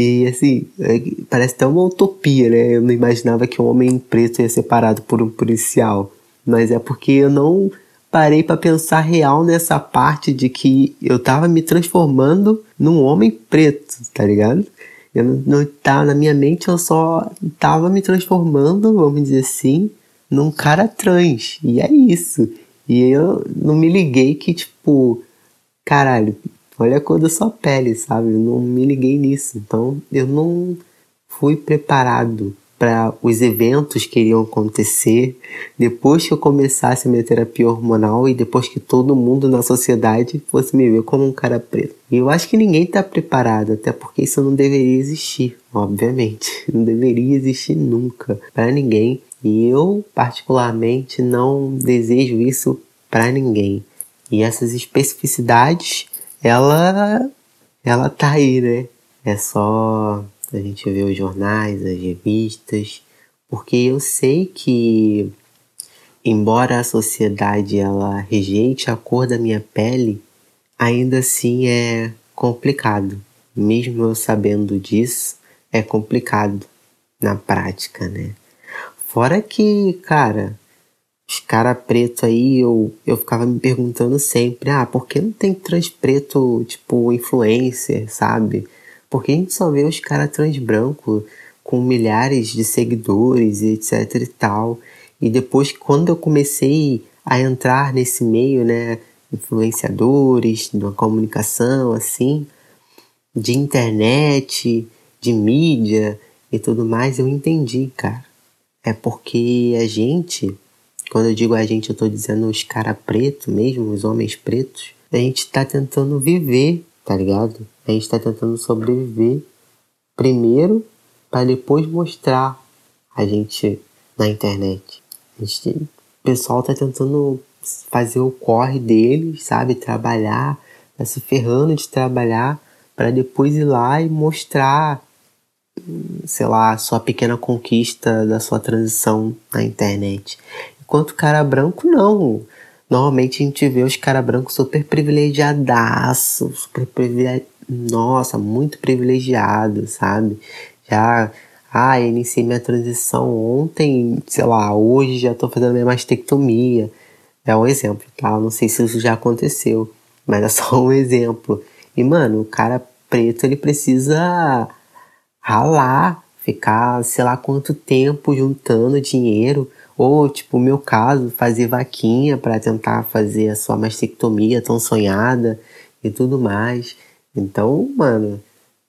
e assim, é, parece até uma utopia, né? Eu não imaginava que um homem preto ia ser parado por um policial. Mas é porque eu não parei para pensar real nessa parte de que eu tava me transformando num homem preto, tá ligado? Eu não, não tava na minha mente, eu só tava me transformando, vamos dizer assim, num cara trans. E é isso. E eu não me liguei que, tipo, caralho, olha a cor da sua pele, sabe? Eu não me liguei nisso. Então eu não fui preparado para os eventos que iriam acontecer depois que eu começasse a minha terapia hormonal e depois que todo mundo na sociedade fosse me ver como um cara preto. E eu acho que ninguém está preparado, até porque isso não deveria existir, obviamente. Não deveria existir nunca para ninguém. E eu, particularmente, não desejo isso para ninguém. E essas especificidades ela ela tá aí, né? É só a gente ver os jornais, as revistas, Porque eu sei que, embora a sociedade ela rejeite a cor da minha pele, ainda assim é complicado. Mesmo eu sabendo disso, é complicado na prática, né? Fora que, cara, os cara preto aí, eu, eu ficava me perguntando sempre, ah, por que não tem trans preto, tipo, influencer, sabe? Porque a gente só vê os caras trans branco com milhares de seguidores e etc e tal. E depois, quando eu comecei a entrar nesse meio, né, influenciadores, da comunicação, assim, de internet, de mídia e tudo mais, eu entendi, cara. É porque a gente, quando eu digo a gente, eu tô dizendo os cara preto mesmo, os homens pretos, a gente tá tentando viver, tá ligado? A gente tá tentando sobreviver primeiro para depois mostrar a gente na internet. A gente, o pessoal tá tentando fazer o corre deles, sabe? Trabalhar, tá se ferrando de trabalhar para depois ir lá e mostrar, sei lá, a sua pequena conquista da sua transição na internet. Enquanto o cara branco não. Normalmente a gente vê os cara brancos super privilegiadaços, super privilegi... nossa, muito privilegiados, sabe? Já, ah, iniciei minha transição ontem, sei lá, hoje já tô fazendo minha mastectomia. É um exemplo, tá? Não sei se isso já aconteceu, mas é só um exemplo. E, mano, o cara preto, ele precisa ralar, ficar sei lá quanto tempo juntando dinheiro. Ou, tipo, no meu caso, fazer vaquinha para tentar fazer a sua mastectomia tão sonhada e tudo mais. Então, mano,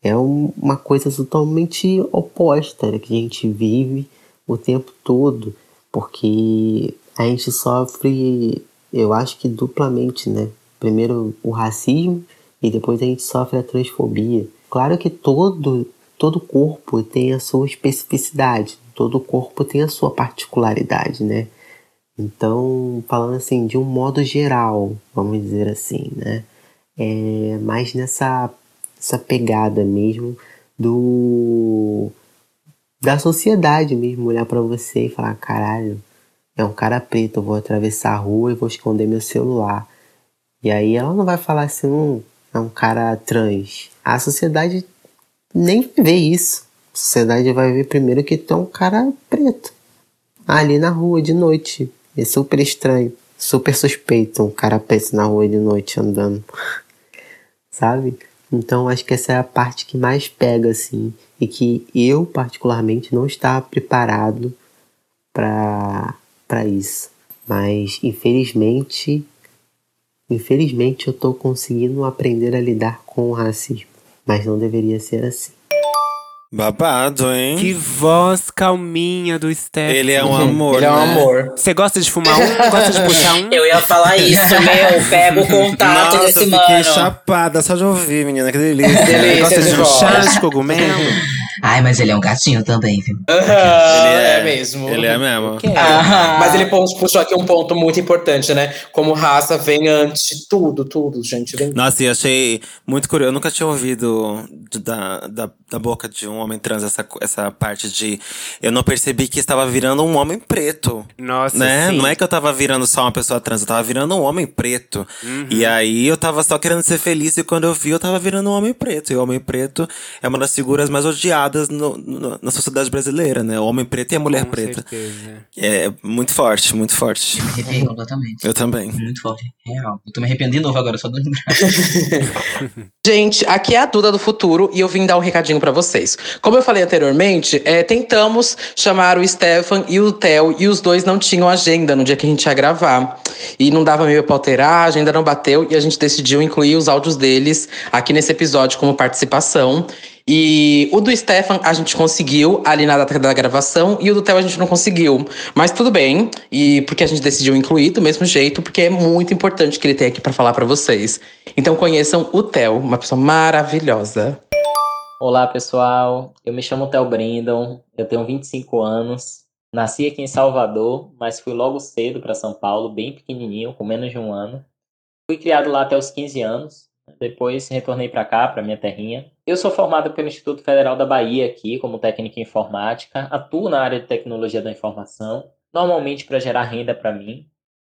é um, uma coisa totalmente oposta né, que a gente vive o tempo todo. Porque a gente sofre, eu acho que duplamente, né? Primeiro o racismo e depois a gente sofre a transfobia. Claro que todo todo corpo tem a sua especificidade, todo corpo tem a sua particularidade, né? Então, falando assim, de um modo geral, vamos dizer assim, né? É mais nessa essa pegada mesmo do da sociedade mesmo, olhar para você e falar, caralho, é um cara preto, eu vou atravessar a rua e vou esconder meu celular. E aí ela não vai falar assim, hum, é um cara trans. A sociedade nem vê isso. Sociedade vai ver primeiro que é um cara preto. Ali na rua de noite. É super estranho. Super suspeito um cara preto na rua de noite andando. Sabe? Então acho que essa é a parte que mais pega, assim. E que eu, particularmente, não estava preparado para isso. Mas, infelizmente, infelizmente eu estou conseguindo aprender a lidar com o racismo. Mas não deveria ser assim. Babado, hein? Que voz calminha do Steph. Ele é um amor. Ele é um né? amor. Você gosta de fumar um? Gosta de puxar um? Eu ia falar isso, meu. Pega o contato Nossa, desse eu fiquei mano. chapada só de ouvir, menina. Que delícia. Delícia Gosta de de um chá de cogumelo? Ai, mas ele é um gatinho também, viu? é, mesmo. Ele é mesmo. Aham. Mas ele puxou aqui um ponto muito importante, né? Como raça vem antes de tudo, tudo, gente. Vem Nossa, e achei muito curioso. Eu nunca tinha ouvido da, da, da boca de um homem trans essa, essa parte de. Eu não percebi que estava virando um homem preto. Nossa, né? sim. Não é que eu tava virando só uma pessoa trans, eu tava virando um homem preto. Uhum. E aí eu tava só querendo ser feliz e quando eu vi, eu tava virando um homem preto. E o homem preto é uma das figuras mais odiadas no- no- na sociedade brasileira, né? O homem preto e a mulher Com preta. certeza. É muito forte, muito forte. Me arrepiei completamente. Eu também. Muito forte. Real. Eu tô me arrependendo de novo agora, só de lembrar. Gente, aqui é a Duda do Futuro e eu vim dar um recadinho pra vocês. Como eu falei anteriormente, é, tentamos chamar o Stefan e o Theo e os dois não tinham agenda no dia que a gente ia gravar. E não dava meio pra alterar, a agenda não bateu e a gente decidiu incluir os áudios deles aqui nesse episódio como participação. E o do Stefan a gente conseguiu ali na data da gravação e o do Theo a gente não conseguiu. Mas tudo bem, e porque a gente decidiu incluir do mesmo jeito, porque é muito importante que ele tenha aqui pra falar pra vocês. Então conheçam o Theo, uma pessoa maravilhosa. Olá pessoal, eu me chamo Theo Brindon, eu tenho 25 anos, nasci aqui em Salvador, mas fui logo cedo para São Paulo, bem pequenininho, com menos de um ano. Fui criado lá até os 15 anos, Depois retornei para cá, para minha terrinha. Eu sou formado pelo Instituto Federal da Bahia aqui, como técnico em informática. Atuo na área de tecnologia da informação, normalmente para gerar renda para mim,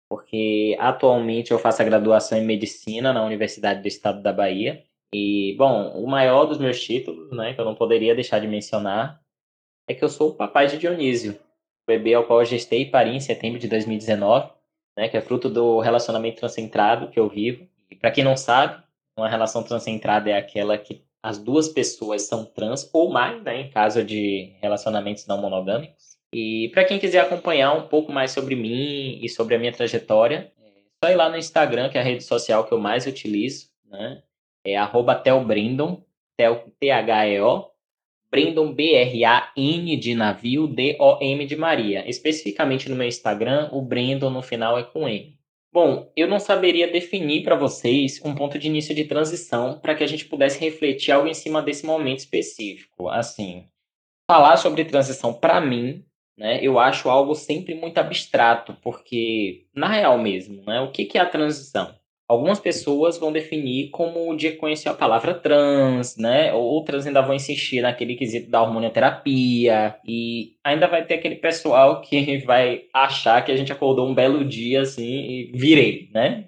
porque atualmente eu faço a graduação em medicina na Universidade do Estado da Bahia. E, bom, o maior dos meus títulos, né, que eu não poderia deixar de mencionar, é que eu sou o papai de Dionísio, o bebê ao qual eu gestei e pari em setembro de 2019, né, que é fruto do relacionamento transcentrado que eu vivo. E para quem não sabe, uma relação transcentrada é aquela que as duas pessoas são trans ou mais, né, em caso de relacionamentos não monogâmicos. E para quem quiser acompanhar um pouco mais sobre mim e sobre a minha trajetória, é só ir lá no Instagram, que é a rede social que eu mais utilizo, né? É Telbrindon, T-H-E-O, Brandon B-R-A-N de navio, D-O-M de Maria. Especificamente no meu Instagram, o Brandon no final é com M. Bom, eu não saberia definir para vocês um ponto de início de transição para que a gente pudesse refletir algo em cima desse momento específico. Assim, falar sobre transição para mim, né, eu acho algo sempre muito abstrato, porque na real mesmo, né, o que, que é a transição? Algumas pessoas vão definir como o dia que conheceu a palavra trans, né? Outras ainda vão insistir naquele quesito da hormonioterapia. E ainda vai ter aquele pessoal que vai achar que a gente acordou um belo dia assim e virei, né?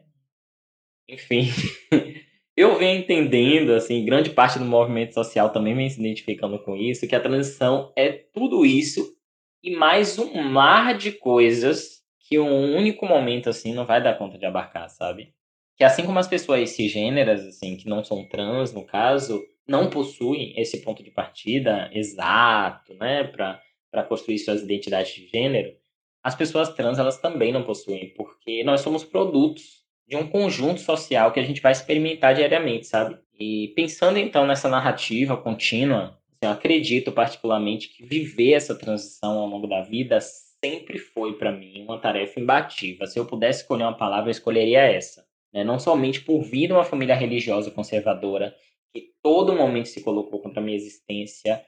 Enfim. Eu venho entendendo, assim, grande parte do movimento social também vem se identificando com isso, que a transição é tudo isso e mais um mar de coisas que um único momento, assim, não vai dar conta de abarcar, sabe? Que assim como as pessoas cisgêneras, assim, que não são trans, no caso, não possuem esse ponto de partida exato, né, para construir suas identidades de gênero, as pessoas trans, elas também não possuem, porque nós somos produtos de um conjunto social que a gente vai experimentar diariamente, sabe? E pensando então nessa narrativa contínua, assim, eu acredito particularmente que viver essa transição ao longo da vida sempre foi para mim uma tarefa imbatível. Se eu pudesse escolher uma palavra, eu escolheria essa né? não somente por vir de uma família religiosa conservadora, que todo momento se colocou contra a minha existência,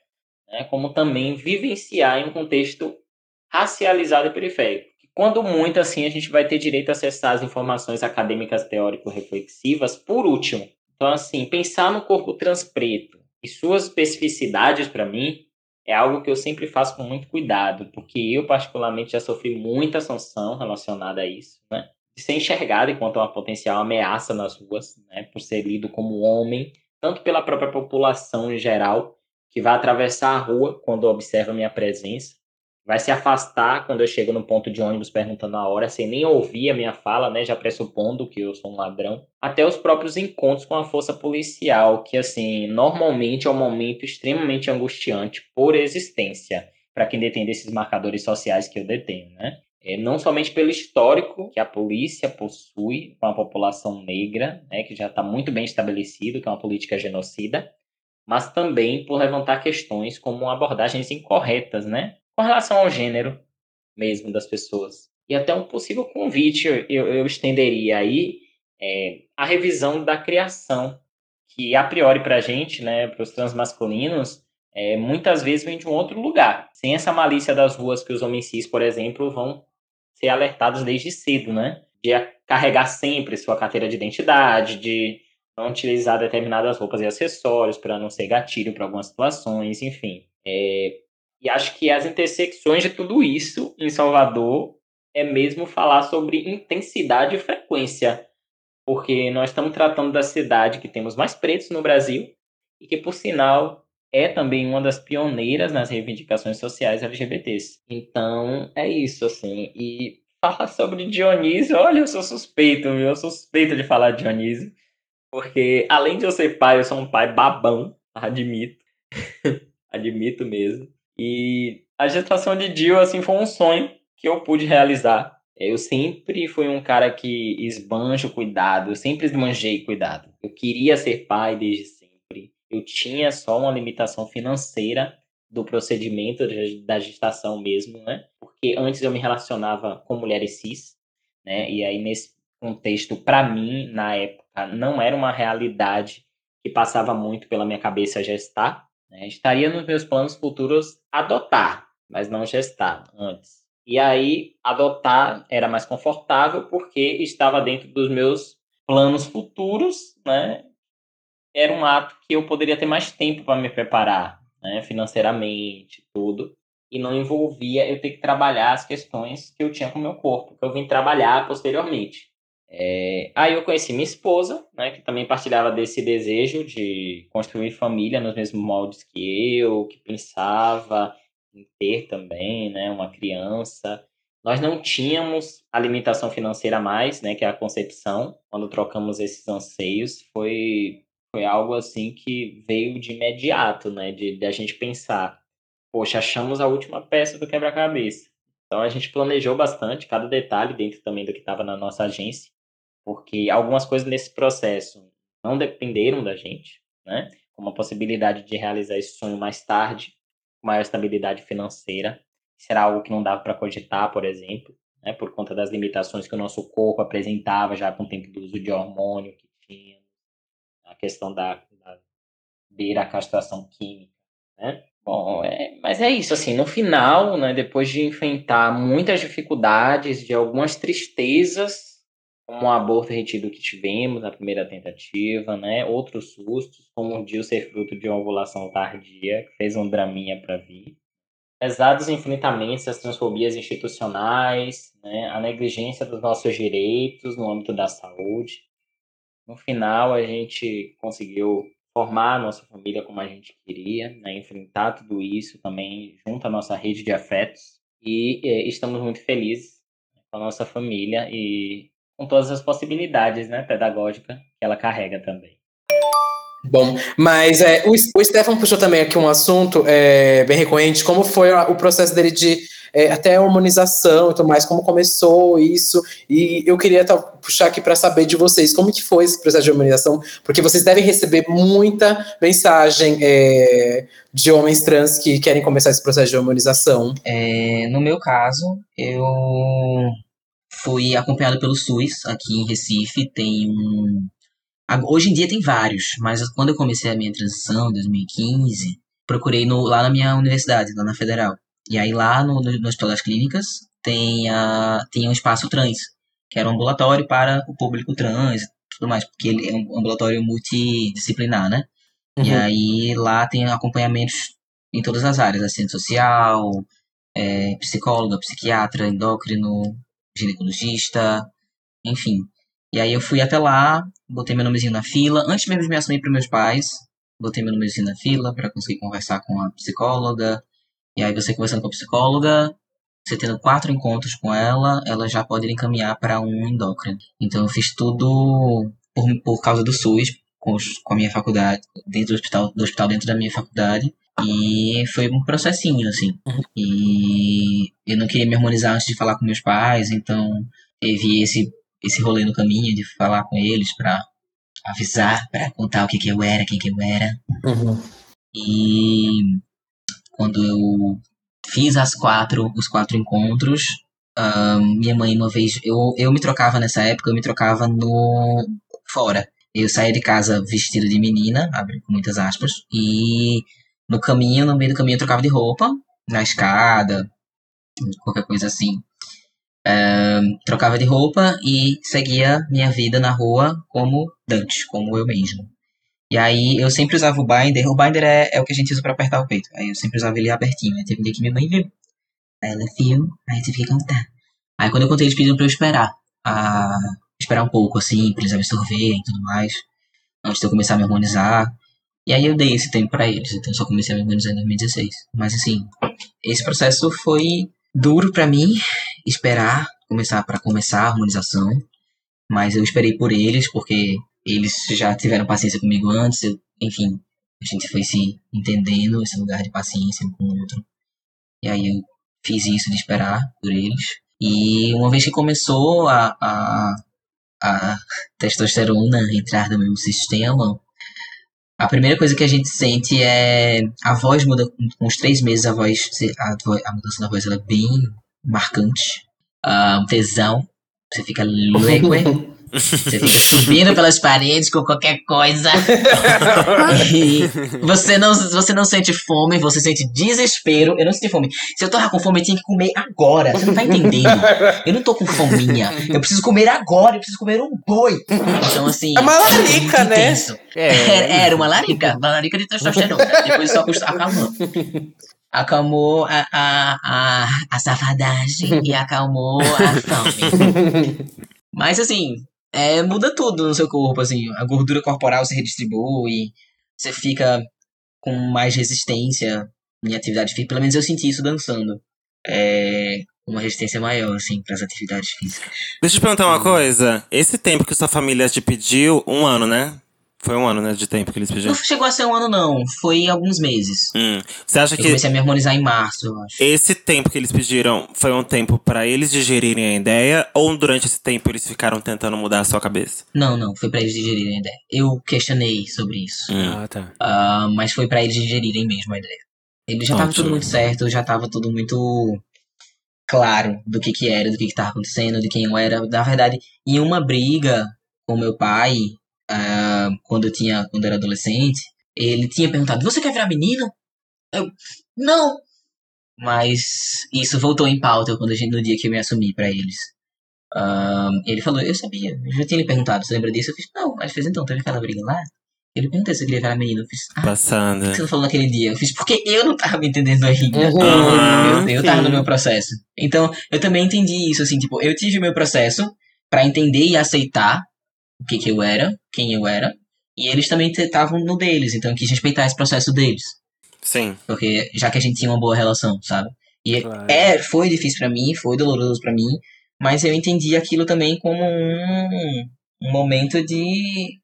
né? como também vivenciar em um contexto racializado e periférico. Quando muito, assim, a gente vai ter direito a acessar as informações acadêmicas teórico-reflexivas por último. Então, assim, pensar no corpo trans preto e suas especificidades, para mim, é algo que eu sempre faço com muito cuidado, porque eu, particularmente, já sofri muita sanção relacionada a isso, né? Ser enxergado enquanto uma potencial ameaça nas ruas, né, por ser lido como homem, tanto pela própria população em geral, que vai atravessar a rua quando observa minha presença, vai se afastar quando eu chego no ponto de ônibus perguntando a hora, sem nem ouvir a minha fala, né, já pressupondo que eu sou um ladrão, até os próprios encontros com a força policial, que assim, normalmente é um momento extremamente angustiante por existência, para quem detém desses marcadores sociais que eu detenho, né? É, não somente pelo histórico que a polícia possui com a população negra, né, que já está muito bem estabelecido, que é uma política genocida, mas também por levantar questões como abordagens incorretas, né, com relação ao gênero mesmo das pessoas. E até um possível convite eu, eu estenderia aí é, a revisão da criação, que a priori para a gente, né, para os transmasculinos, é, muitas vezes vem de um outro lugar. Sem essa malícia das ruas que os homens cis, por exemplo, vão ser alertados desde cedo, né? De carregar sempre sua carteira de identidade, de não utilizar determinadas roupas e acessórios para não ser gatilho para algumas situações, enfim. É, e acho que as intersecções de tudo isso em Salvador é mesmo falar sobre intensidade e frequência, porque nós estamos tratando da cidade que temos mais pretos no Brasil e que, por sinal, é também uma das pioneiras nas reivindicações sociais LGBTs. Então, é isso, assim. E falar sobre Dionísio, olha, eu sou suspeito? Eu sou suspeito de falar de Dionísio. Porque, além de eu ser pai, eu sou um pai babão, admito. admito mesmo. E a gestação de Dio, assim, foi um sonho que eu pude realizar. Eu sempre fui um cara que esbanjo cuidado, eu sempre esbanjei cuidado. Eu queria ser pai desde eu tinha só uma limitação financeira do procedimento da gestação mesmo, né? Porque antes eu me relacionava com mulheres cis, né? E aí nesse contexto, para mim, na época, não era uma realidade que passava muito pela minha cabeça gestar. Né? Estaria nos meus planos futuros adotar, mas não gestar antes. E aí adotar era mais confortável porque estava dentro dos meus planos futuros, né? Era um ato que eu poderia ter mais tempo para me preparar, né, financeiramente, tudo, e não envolvia eu ter que trabalhar as questões que eu tinha com o meu corpo, que eu vim trabalhar posteriormente. É, aí eu conheci minha esposa, né, que também partilhava desse desejo de construir família nos mesmos moldes que eu, que pensava em ter também, né, uma criança. Nós não tínhamos a limitação financeira mais, né, que é a concepção. Quando trocamos esses anseios, foi foi algo assim que veio de imediato, né, de, de a gente pensar, poxa, achamos a última peça do quebra-cabeça. Então a gente planejou bastante cada detalhe dentro também do que estava na nossa agência porque algumas coisas nesse processo não dependeram da gente, né? Como a possibilidade de realizar esse sonho mais tarde, maior estabilidade financeira, será algo que não dava para cogitar, por exemplo, né? Por conta das limitações que o nosso corpo apresentava já com o tempo do uso de hormônio que tinha, questão da, da beira a castração química, né? Bom, é, mas é isso, assim, no final, né, depois de enfrentar muitas dificuldades, de algumas tristezas, como o aborto retido que tivemos na primeira tentativa, né? Outros sustos, como o Dil ser fruto de uma ovulação tardia, que fez um draminha para vir. Pesados infinitamente as transfobias institucionais, né? a negligência dos nossos direitos no âmbito da saúde. No final, a gente conseguiu formar a nossa família como a gente queria, né? enfrentar tudo isso também junto à nossa rede de afetos. E eh, estamos muito felizes com a nossa família e com todas as possibilidades né, pedagógicas que ela carrega também. Bom, mas é, o, o Stefan puxou também aqui um assunto é, bem recorrente, como foi o processo dele de é, até a hormonização e tudo mais, como começou isso, e eu queria tá, puxar aqui para saber de vocês, como que foi esse processo de hormonização, porque vocês devem receber muita mensagem é, de homens trans que querem começar esse processo de hormonização. É, no meu caso, eu fui acompanhado pelo SUS aqui em Recife. Tem um. Hoje em dia tem vários, mas quando eu comecei a minha transição, em 2015, procurei no, lá na minha universidade, lá na Federal. E aí lá no, no, no Hospital das Clínicas tem, a, tem um espaço trans, que era um ambulatório para o público trans e tudo mais, porque ele é um ambulatório multidisciplinar, né? Uhum. E aí lá tem acompanhamentos em todas as áreas, assistente social, é, psicóloga, psiquiatra, endócrino, ginecologista, enfim. E aí eu fui até lá, botei meu nomezinho na fila, antes mesmo de me assumir para meus pais, botei meu nomezinho na fila para conseguir conversar com a psicóloga. E aí você conversando com a psicóloga, você tendo quatro encontros com ela, ela já pode encaminhar para um endócrino. Então eu fiz tudo por, por causa do SUS, com, os, com a minha faculdade, dentro do hospital, do hospital dentro da minha faculdade. E foi um processinho, assim. Uhum. E eu não queria me harmonizar antes de falar com meus pais, então teve esse, esse rolê no caminho de falar com eles pra avisar, pra contar o que, que eu era, quem que eu era. Uhum. E quando eu fiz as quatro, os quatro encontros, um, minha mãe uma vez, eu, eu me trocava nessa época, eu me trocava no fora. Eu saía de casa vestido de menina, abre muitas aspas, e no caminho, no meio do caminho, eu trocava de roupa, na escada, qualquer coisa assim. trocava de roupa e seguia minha vida na rua como Dante, como eu mesmo. E aí eu sempre usava o binder. O binder é, é o que a gente usa para apertar o peito. Aí eu sempre usava ele abertinho. Aí teve um dia que minha mãe viu. Aí ela viu, aí tive que contar. Aí quando eu contei, eles pediram pra eu esperar. A, esperar um pouco, assim, pra eles absorverem e tudo mais. Antes de eu começar a me harmonizar. E aí eu dei esse tempo para eles, então só comecei a me organizar em 2016. Mas assim, esse processo foi duro para mim esperar começar para começar a harmonização, mas eu esperei por eles porque eles já tiveram paciência comigo antes, eu, enfim, a gente foi se entendendo esse lugar de paciência um com o outro. E aí eu fiz isso de esperar por eles. E uma vez que começou a, a, a testosterona entrar no meu sistema, a primeira coisa que a gente sente é a voz muda com os três meses a voz a, a mudança da voz ela é bem marcante uh, tesão você fica leque Você fica subindo pelas paredes com qualquer coisa. e você não, você não sente fome, você sente desespero. Eu não senti fome. Se eu tava com fome, eu tinha que comer agora. Você não tá entendendo? Eu não tô com fominha. Eu preciso comer agora, eu preciso comer um boi. Então, assim. É uma larica, muito né? intenso. É. Era, era uma larica, uma larica de testosterona. Depois só custa- acalmou. Acalmou a, a, a, a safadagem e acalmou a fome. Mas assim, é, muda tudo no seu corpo, assim, a gordura corporal se redistribui, você fica com mais resistência em atividade física. Pelo menos eu senti isso dançando. É, uma resistência maior, assim, para as atividades físicas. Deixa eu te perguntar uma coisa. Esse tempo que sua família te pediu, um ano, né? Foi um ano, né, de tempo que eles pediram. Não chegou a ser um ano, não. Foi alguns meses. Hum. Você acha Eu que comecei a me harmonizar em março, eu acho. esse tempo que eles pediram foi um tempo pra eles digerirem a ideia? Ou durante esse tempo eles ficaram tentando mudar a sua cabeça? Não, não, foi pra eles digerirem a ideia. Eu questionei sobre isso. Hum. Ah, tá. Ah, mas foi pra eles digerirem mesmo a ideia. Ele já tava Ótimo. tudo muito certo, já tava tudo muito claro do que que era, do que que tava acontecendo, de quem eu era. Na verdade, em uma briga com meu pai, ah, quando eu tinha, quando eu era adolescente, ele tinha perguntado: "Você quer virar menino?" Eu: "Não." Mas isso voltou em pauta quando a gente, no dia que eu me assumi pra eles. Ah, ele falou: "Eu sabia, eu já tinha lhe perguntado, você lembra disso?" Eu fiz: "Não." Ele fez: "Então, teve aquela briga lá?" Ele perguntou se eu queria virar menino. Eu fiz: "Ah, Passando. por que você não falou naquele dia? Eu fiz porque eu não tava me entendendo ainda. Uhum, eu, eu tava no meu processo. Então, eu também entendi isso, assim, tipo, eu tive o meu processo pra entender e aceitar o que que eu era, quem eu era, e eles também estavam no deles, então eu quis respeitar esse processo deles, Sim. porque já que a gente tinha uma boa relação, sabe? E Claro. é, foi difícil pra mim, foi doloroso pra mim, mas eu entendi aquilo também como um, um momento de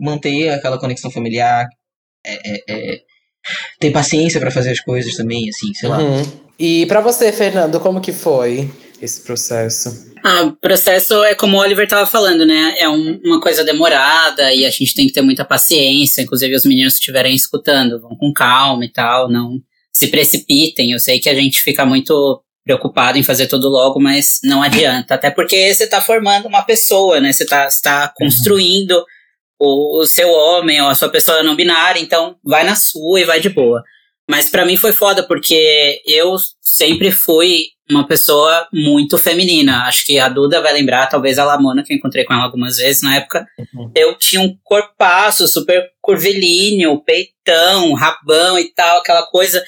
manter aquela conexão familiar, é, é, é, ter paciência pra fazer as coisas também, assim, sei lá. Uhum. E pra você, Fernando, como que foi esse processo? Ah, o processo é como o Oliver tava falando, né? É um- uma coisa demorada e a gente tem que ter muita paciência. Inclusive, os meninos que estiverem escutando, vão com calma e tal, não se precipitem. Eu sei que a gente fica muito preocupado em fazer tudo logo, mas não adianta. Até porque você tá formando uma pessoa, né? Você tá, você tá construindo o, o seu homem ou a sua pessoa não binária, então vai na sua e vai de boa. Mas pra mim foi foda, porque eu sempre fui uma pessoa muito feminina. Acho que a Duda vai lembrar, talvez a Lamona, que eu encontrei com ela algumas vezes na época. Eu tinha um corpaço super curvilíneo, peitão, rabão e tal, aquela coisa.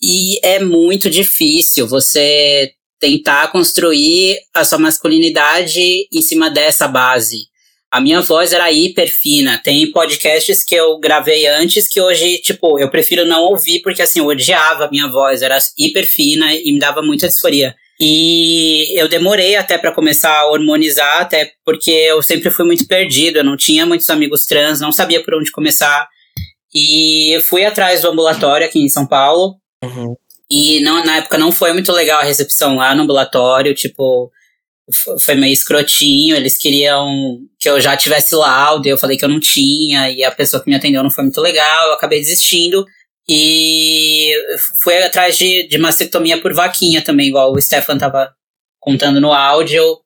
E é muito difícil você tentar construir a sua masculinidade em cima dessa base. A minha voz era hiper fina. Tem podcasts que eu gravei antes que hoje, tipo, eu prefiro não ouvir porque, assim, eu odiava a minha voz. Era hiper fina e me dava muita disforia. E eu demorei até pra começar a hormonizar, até porque eu sempre fui muito perdido. Eu não tinha muitos amigos trans, não sabia por onde começar. E eu fui atrás do ambulatório aqui em São Paulo. E não, na época não foi muito legal a recepção lá no ambulatório, tipo, foi meio escrotinho, eles queriam que eu já tivesse laudo, eu falei que eu não tinha, e a pessoa que me atendeu não foi muito legal, eu acabei desistindo. E fui atrás de, de mastectomia por vaquinha também, igual o Stefan tava contando no áudio, eu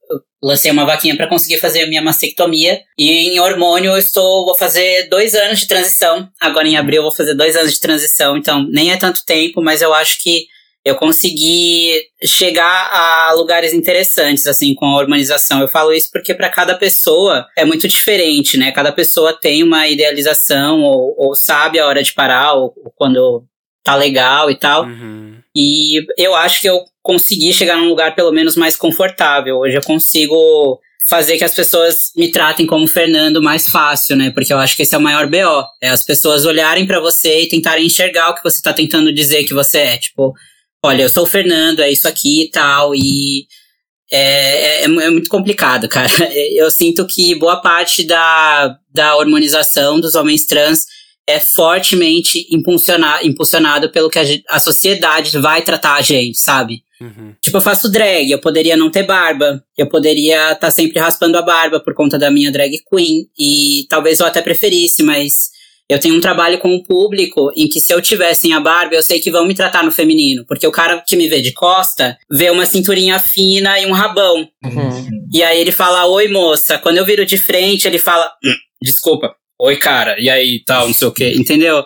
lancei uma vaquinha para conseguir fazer a minha mastectomia. E em hormônio eu estou, vou fazer dois anos de transição. Agora em abril eu vou fazer dois anos de transição, então nem é tanto tempo, mas eu acho que eu consegui chegar a lugares interessantes, assim, com a hormonização. Eu falo isso porque para cada pessoa é muito diferente, né? Cada pessoa tem uma idealização, ou, ou sabe a hora de parar, ou, ou quando tá legal e tal. Uhum. E eu acho que eu consegui chegar num lugar pelo menos mais confortável. Hoje eu consigo fazer que as pessoas me tratem como Fernando mais fácil, né? Porque eu acho que esse é o maior BO. É as pessoas olharem pra você e tentarem enxergar o que você tá tentando dizer que você é. Tipo, olha, eu sou o Fernando, é isso aqui e tal. E é, é, é muito complicado, cara. Eu sinto que boa parte da, da hormonização dos homens trans é fortemente impulsiona, impulsionado pelo que a, a sociedade vai tratar a gente, sabe? Uhum. Tipo, eu faço drag, eu poderia não ter barba, eu poderia estar sempre raspando a barba por conta da minha drag queen, e talvez eu até preferisse, mas Eu tenho um trabalho com o público em que se eu tivesse a Barbie, eu sei que vão me tratar no feminino. Porque o cara que me vê de costa vê uma cinturinha fina e um rabão. E aí ele fala, oi moça. Quando eu viro de frente, ele fala, "Hum, desculpa. Oi, cara, e aí, tal, não sei o quê, entendeu?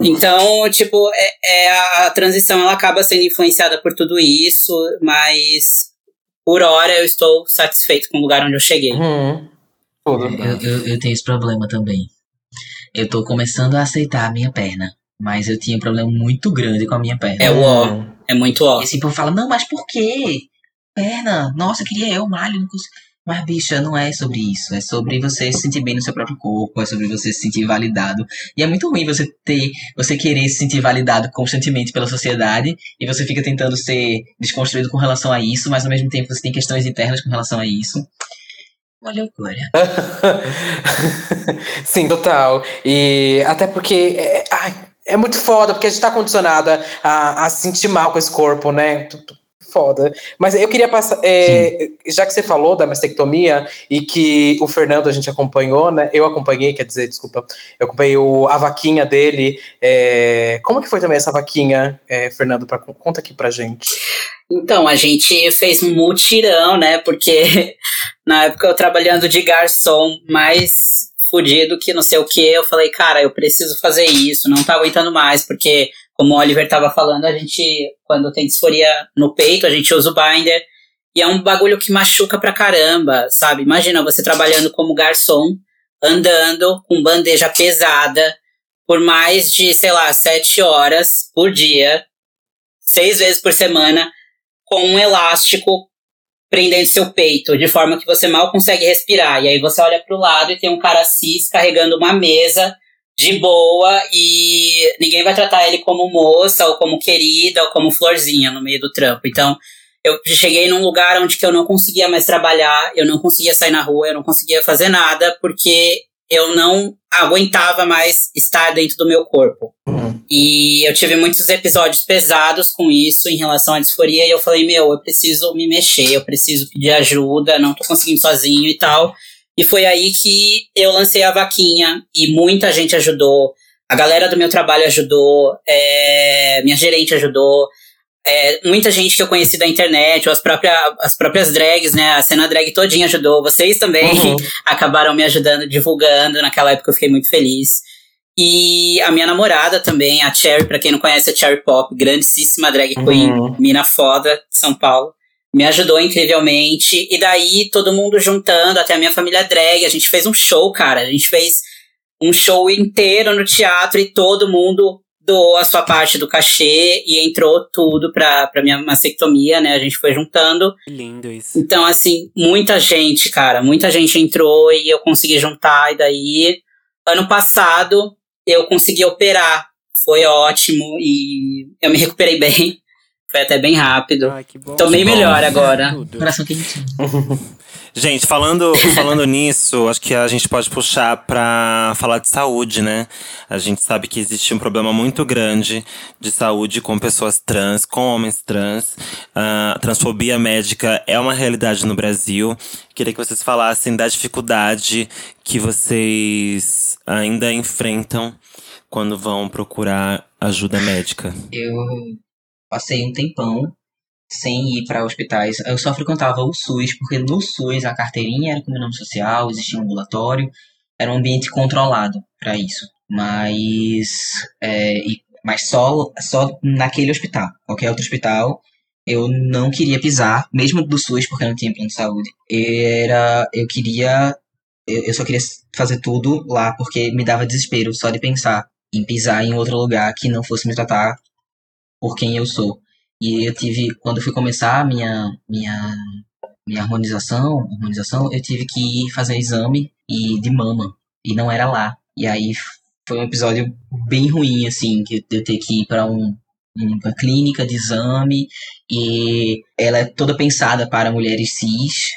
Então, tipo, é, é a, transição ela acaba sendo influenciada por tudo isso, mas por hora eu estou satisfeito com o lugar onde eu cheguei. Uhum. Eu, eu, eu tenho esse problema também. Eu tô começando a aceitar a minha perna. Mas eu tinha um problema muito grande com a minha perna. É o ó, é muito ó. E assim, o povo fala, não, mas por quê? Perna, nossa, eu queria eu, malho, não consigo. Mas, bicha, não é sobre isso. É sobre você se sentir bem no seu próprio corpo, é sobre você se sentir validado. E é muito ruim você ter, você querer se sentir validado constantemente pela sociedade e você fica tentando ser desconstruído com relação a isso, mas ao mesmo tempo você tem questões internas com relação a isso. Uma loucura. Sim, total. E até porque é, ai, é muito foda, porque a gente tá condicionada a, a se sentir mal com esse corpo, né? Foda. Mas eu queria passar. é, já que você falou da mastectomia e que o Fernando a gente acompanhou, né? Eu acompanhei, quer dizer, desculpa. Eu acompanhei o, a vaquinha dele. é, como que foi também essa vaquinha, é, Fernando? Pra, conta aqui pra gente. Então, a gente fez um mutirão, né? Porque na época eu trabalhando de garçom mais fudido que não sei o que, eu falei, cara, eu preciso fazer isso, não tá aguentando mais, porque, como o Oliver tava falando, a gente, quando tem disforia no peito, a gente usa o binder, e é um bagulho que machuca pra caramba, sabe? Imagina você trabalhando como garçom, andando com bandeja pesada, por mais de, sei lá, sete horas por dia, seis vezes por semana, com um elástico prendendo seu peito, de forma que você mal consegue respirar. E aí você olha pro lado e tem um cara cis carregando uma mesa de boa e ninguém vai tratar ele como moça ou como querida ou como florzinha no meio do trampo. Então, eu cheguei num lugar onde que eu não conseguia mais trabalhar, eu não conseguia sair na rua, eu não conseguia fazer nada porque eu não aguentava mais estar dentro do meu corpo. E eu tive muitos episódios pesados com isso em relação à disforia. E eu falei, meu, eu preciso me mexer, eu preciso pedir ajuda, não tô conseguindo sozinho e tal. E foi aí que eu lancei a vaquinha e muita gente ajudou. A galera do meu trabalho ajudou, é, minha gerente ajudou, é, muita gente que eu conheci da internet, ou as, própria, as próprias drags, né? A cena drag todinha ajudou. Vocês também Uhum. acabaram me ajudando, divulgando. Naquela época eu fiquei muito feliz. E a minha namorada também, a Cherry, pra quem não conhece, a Cherry Pop, grandíssima drag queen, Uhum. mina foda de São Paulo. Me ajudou incrivelmente. E daí, todo mundo juntando, até a minha família drag. A gente fez um show, cara. A gente fez um show inteiro no teatro e todo mundo doou a sua parte do cachê e entrou tudo pra, pra minha mastectomia, né? A gente foi juntando. Que lindo isso. Então, assim, muita gente, cara, muita gente entrou e eu consegui juntar. E daí, ano passado, eu consegui operar. Foi ótimo e eu me recuperei bem. Foi até bem rápido. Ai, que bom. Tô bem Que bom. melhor agora. Tudo. Coração quentinho. Gente, falando, falando nisso, acho que a gente pode puxar pra falar de saúde, né? A gente sabe que existe um problema muito grande de saúde com pessoas trans, com homens trans. A transfobia médica é uma realidade no Brasil. Queria que vocês falassem da dificuldade que vocês ainda enfrentam quando vão procurar ajuda médica. Eu passei um tempão sem ir para hospitais. Eu só frequentava o SUS, porque no SUS a carteirinha era com meu nome social, existia um ambulatório, era um ambiente controlado para isso. Mas, é, e- mas só, só naquele hospital. Qualquer outro hospital eu não queria pisar, mesmo do SUS, porque eu não tinha plano de saúde. Era, eu queria, eu, eu só queria fazer tudo lá, porque me dava desespero só de pensar em pisar em outro lugar que não fosse me tratar por quem eu sou. E eu tive, quando eu fui começar a minha, minha, minha harmonização, harmonização, eu tive que ir fazer exame e de mama. E não era lá. E aí foi um episódio bem ruim, assim, que eu ter que ir para um, uma clínica de exame e ela é toda pensada para mulheres cis.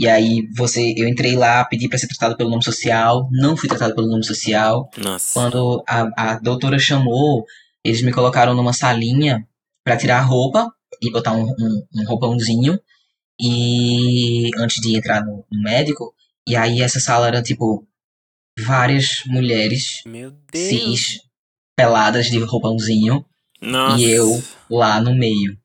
E aí você, eu entrei lá, pedi para ser tratado pelo nome social, não fui tratado pelo nome social. Nossa. Quando a, a doutora chamou, eles me colocaram numa salinha pra tirar a roupa e botar um, um, um roupãozinho e antes de entrar no, no médico. E aí essa sala era tipo várias mulheres cis, peladas de roupãozinho, Nossa. e eu lá no meio.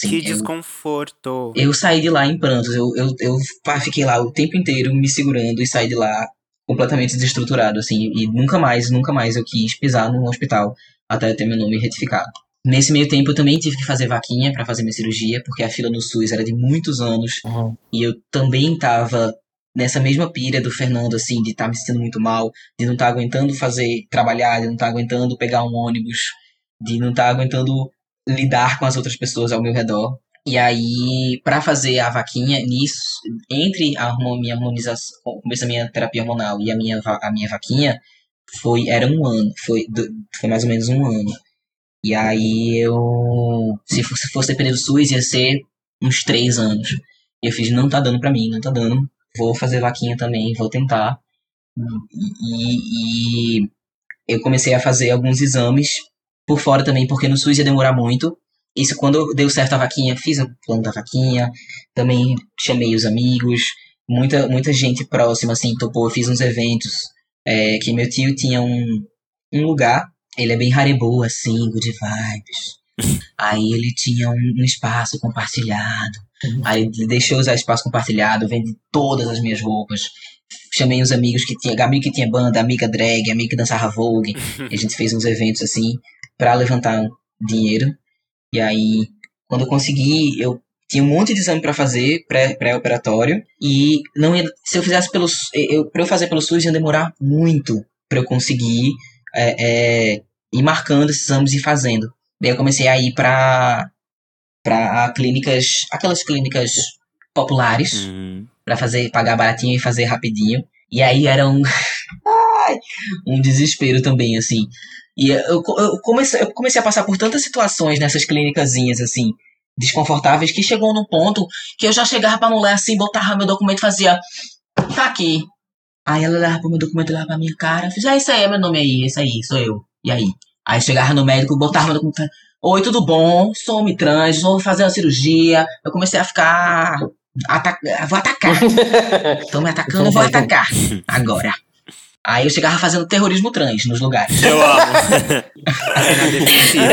Sim, Que eu- desconforto. Eu saí de lá em prantos. Eu, eu, eu fiquei lá o tempo inteiro me segurando e saí de lá completamente desestruturado, assim. E nunca mais, nunca mais eu quis pisar num hospital até ter meu nome retificado. Nesse meio tempo eu também tive que fazer vaquinha pra fazer minha cirurgia, porque a fila no SUS era de muitos anos. Uhum. E eu também tava nessa mesma pilha do Fernando, assim, de estar me sentindo muito mal, de não estar aguentando fazer, trabalhar, de não estar aguentando pegar um ônibus, de não estar aguentando lidar com as outras pessoas ao meu redor. E aí, pra fazer a vaquinha, nisso, entre a minha harmonização, começo minha terapia hormonal e a minha, a minha vaquinha, foi, era um ano, foi, foi mais ou menos um ano. E aí eu, se fosse, fosse depender do SUS, ia ser uns três anos. E eu fiz, não tá dando pra mim, não tá dando. Vou fazer vaquinha também, vou tentar. E, e eu comecei a fazer alguns exames por fora também, porque no SUS ia demorar muito. Isso quando deu certo a vaquinha, fiz o plano da vaquinha, também chamei os amigos, muita, muita gente próxima, assim, topou, eu fiz uns eventos, é, que meu tio tinha um, um lugar, ele é bem haribo, assim, good vibes. Aí ele tinha um, um espaço compartilhado, aí ele deixou usar espaço compartilhado, vende todas as minhas roupas. Chamei uns amigos que tinha, amigo que tinha banda, amiga drag, amigo que dançava vogue. E a gente fez uns eventos assim pra levantar dinheiro. E aí, quando eu consegui, eu tinha um monte de exame pra fazer pré- pré-operatório e não ia, se eu fizesse pelo eu para eu fazer pelo SUS ia demorar muito pra eu conseguir é, é, ir marcando esses exames e fazendo. Daí eu comecei a ir pra para clínicas, aquelas clínicas populares Uhum. Pra fazer pagar baratinho e fazer rapidinho. E aí era um um desespero também assim. E eu, eu comecei eu comecei a passar por tantas situações nessas clínicazinhas assim desconfortáveis que chegou num ponto que eu já chegava pra mulher assim, botava meu documento e fazia tá aqui. Aí ela olhava pro meu documento, olhava pra minha cara, eu fiz, ah, isso aí é meu nome aí, esse aí, sou eu. E aí? Aí chegava no médico, botava meu documento, oi, tudo bom? Sou homem trans, vou fazer uma cirurgia. Eu comecei a ficar. Ata vou atacar. Estão me atacando, eu vou atacar. Agora. Aí eu chegava fazendo terrorismo trans nos lugares. Eu amo. É na defensiva.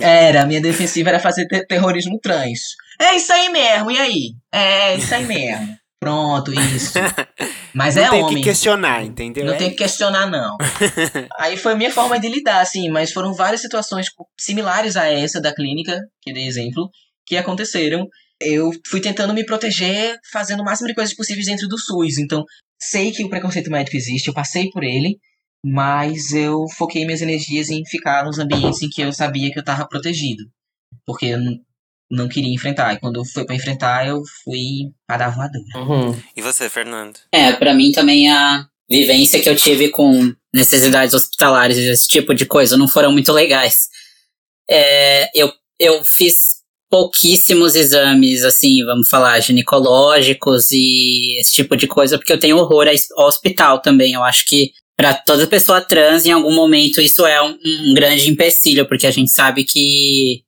Era, a minha defensiva era fazer te- terrorismo trans. É isso aí mesmo, e aí? É isso aí mesmo. Pronto, isso. Mas Não é tem homem. que questionar, entendeu? Não É tem que questionar, não. Aí foi a minha forma de lidar, assim, mas foram várias situações similares a essa da clínica, que dei exemplo, que aconteceram. Eu fui tentando me proteger, fazendo o máximo de coisas possíveis dentro do SUS. Então, sei que o preconceito médico existe, eu passei por ele, mas eu foquei minhas energias em ficar nos ambientes em que eu sabia que eu estava protegido. Porque eu n- não queria enfrentar. E quando foi para enfrentar, eu fui para dar voadora. Uhum. E você, Fernando? É, pra mim também a vivência que eu tive com necessidades hospitalares e esse tipo de coisa não foram muito legais. É, eu, eu fiz pouquíssimos exames, assim, vamos falar, ginecológicos e esse tipo de coisa, porque eu tenho horror a ao hospital também. Eu acho que pra toda pessoa trans, em algum momento, isso é um, um grande empecilho, porque a gente sabe que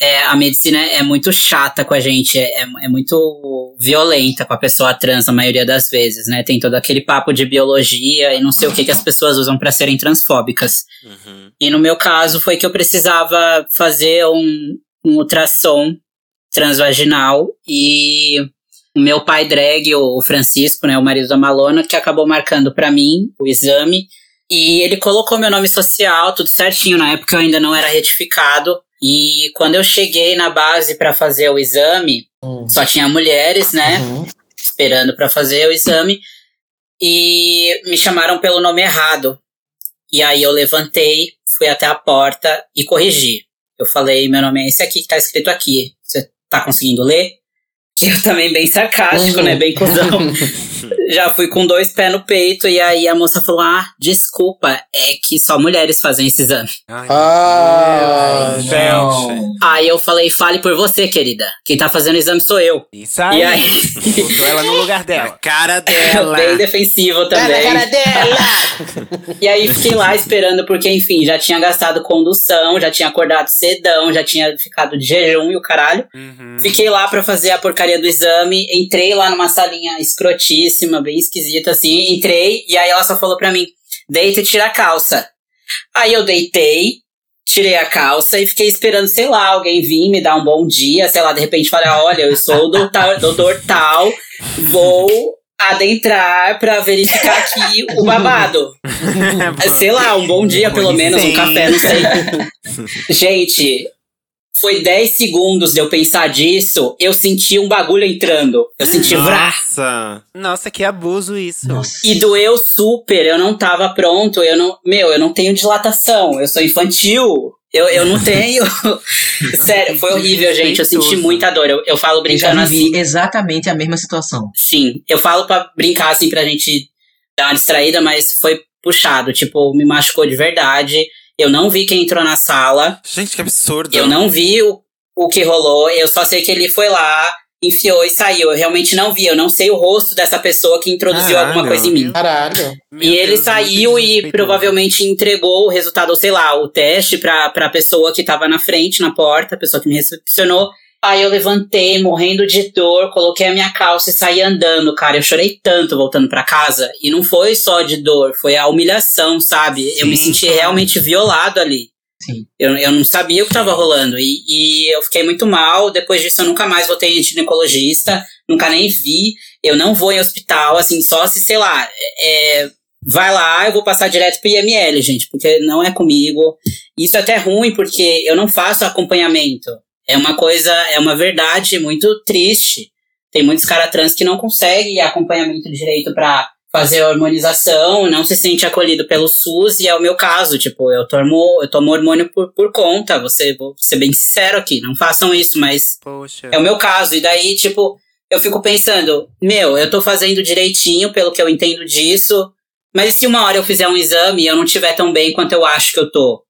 é, a medicina é muito chata com a gente, é, é, muito violenta com a pessoa trans na maioria das vezes, né? Tem todo aquele papo de biologia e não sei o que que as pessoas usam pra serem transfóbicas. Uhum. E no meu caso foi que eu precisava fazer um, um ultrassom transvaginal e o meu pai drag, o Francisco, né, o marido da Malona, que acabou marcando pra mim o exame e ele colocou meu nome social, tudo certinho. Na época eu ainda não era retificado. E quando eu cheguei na base pra fazer o exame, Hum. só tinha mulheres, né? Uhum. esperando pra fazer o exame e me chamaram pelo nome errado. E aí eu levantei, fui até a porta e corrigi. Eu falei, meu nome é esse aqui que tá escrito aqui. Você tá conseguindo ler? Que eu também bem sarcástico, Uhum. né? Bem cuzão. Já fui com dois pés no peito e aí a moça falou: "Ah, desculpa, é que só mulheres fazem esse exame". Ai, Ah, gente. Aí eu falei: "Fale por você, querida. Quem tá fazendo o exame sou eu". Isso aí. E aí, Botou ela no lugar A dela. cara dela. bem defensivo também. dela! E aí fiquei lá esperando, porque, enfim, já tinha gastado condução, já tinha acordado cedão, já tinha ficado de jejum e o caralho. Uhum. Fiquei lá pra fazer a porcaria porcaria do exame, entrei lá numa salinha escrotíssima, bem esquisita assim, entrei, e aí ela só falou pra mim, deita e tira a calça. Aí eu deitei, tirei a calça e fiquei esperando, sei lá, alguém vir me dar um bom dia, sei lá, de repente falar, olha, eu sou o doutor, doutor tal, vou adentrar pra verificar aqui o babado. sei lá, um bom dia pelo menos, um café, não sei. Gente, foi 10 segundos de eu pensar disso, eu senti um bagulho entrando. Eu senti vrá. Nossa. Nossa, que abuso isso. Nossa. E doeu super, eu não tava pronto, eu não. Meu, eu não tenho dilatação, eu sou infantil. Eu, eu não tenho. Sério, foi horrível, gente. Eu senti muita dor. Eu, eu falo Eu já brincando vivi assim. exatamente a mesma situação. Sim, eu falo pra brincar assim pra gente dar uma distraída, mas foi puxado. Tipo, me machucou de verdade. Eu não vi quem entrou na sala. Gente, que absurdo. Eu não vi o, o que rolou. Eu só sei que ele foi lá, enfiou e saiu. Eu realmente não vi. Eu não sei o rosto dessa pessoa que introduziu Caralho. alguma coisa em mim. Caralho. Meu e ele Deus, saiu e provavelmente entregou o resultado, ou sei lá, o teste pra, pra pessoa que tava na frente, na porta, a pessoa que me recepcionou. Aí eu levantei, morrendo de dor, coloquei a minha calça e saí andando, cara. Eu chorei tanto voltando pra casa. E não foi só de dor, foi a humilhação, sabe? eu me Sim, senti realmente violado ali. Sim. Eu, eu não sabia o que tava rolando. E, e eu fiquei muito mal. Depois disso, eu nunca mais voltei em ginecologista. Nunca nem vi. Eu não vou em hospital, assim, só se, sei lá, é, vai lá, eu vou passar direto pro IML, gente, porque não é comigo. Isso é até ruim, porque eu não faço acompanhamento. É uma coisa, é uma verdade muito triste. Tem muitos caras trans que não conseguem acompanhamento direito pra fazer a hormonização, não se sente acolhido pelo SUS, e é o meu caso, tipo, eu tomo, eu tomo hormônio por, por conta, você, vou ser bem sincero aqui, não façam isso, mas Poxa. é o meu caso. E daí, tipo, eu fico pensando, meu, eu tô fazendo direitinho pelo que eu entendo disso, mas e se uma hora eu fizer um exame e eu não tiver tão bem quanto eu acho que eu tô,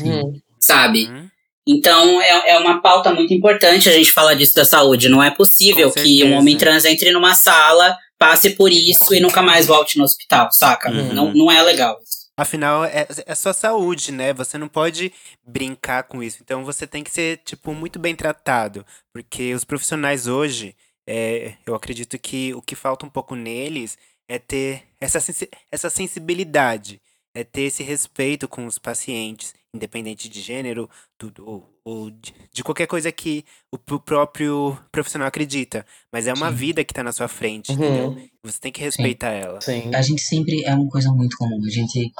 Hum. sabe? Hum, Então é, é uma pauta muito importante a gente falar disso da saúde. Não é possível que um homem trans entre numa sala, passe por isso e nunca mais volte no hospital, saca? Uhum. Não, não é legal isso. Afinal, é, é só saúde, né? Você não pode brincar com isso. Então você tem que ser, tipo, muito bem tratado. Porque os profissionais hoje, é, eu acredito que o que falta um pouco neles é ter essa, sensi- essa sensibilidade, é ter esse respeito com os pacientes, independente de gênero, tudo, ou, ou de, de qualquer coisa que o p- próprio profissional acredita. Mas é uma Sim. vida que tá na sua frente, Uhum. entendeu? Você tem que respeitar ela. Sim. A gente sempre é uma coisa muito comum. A gente.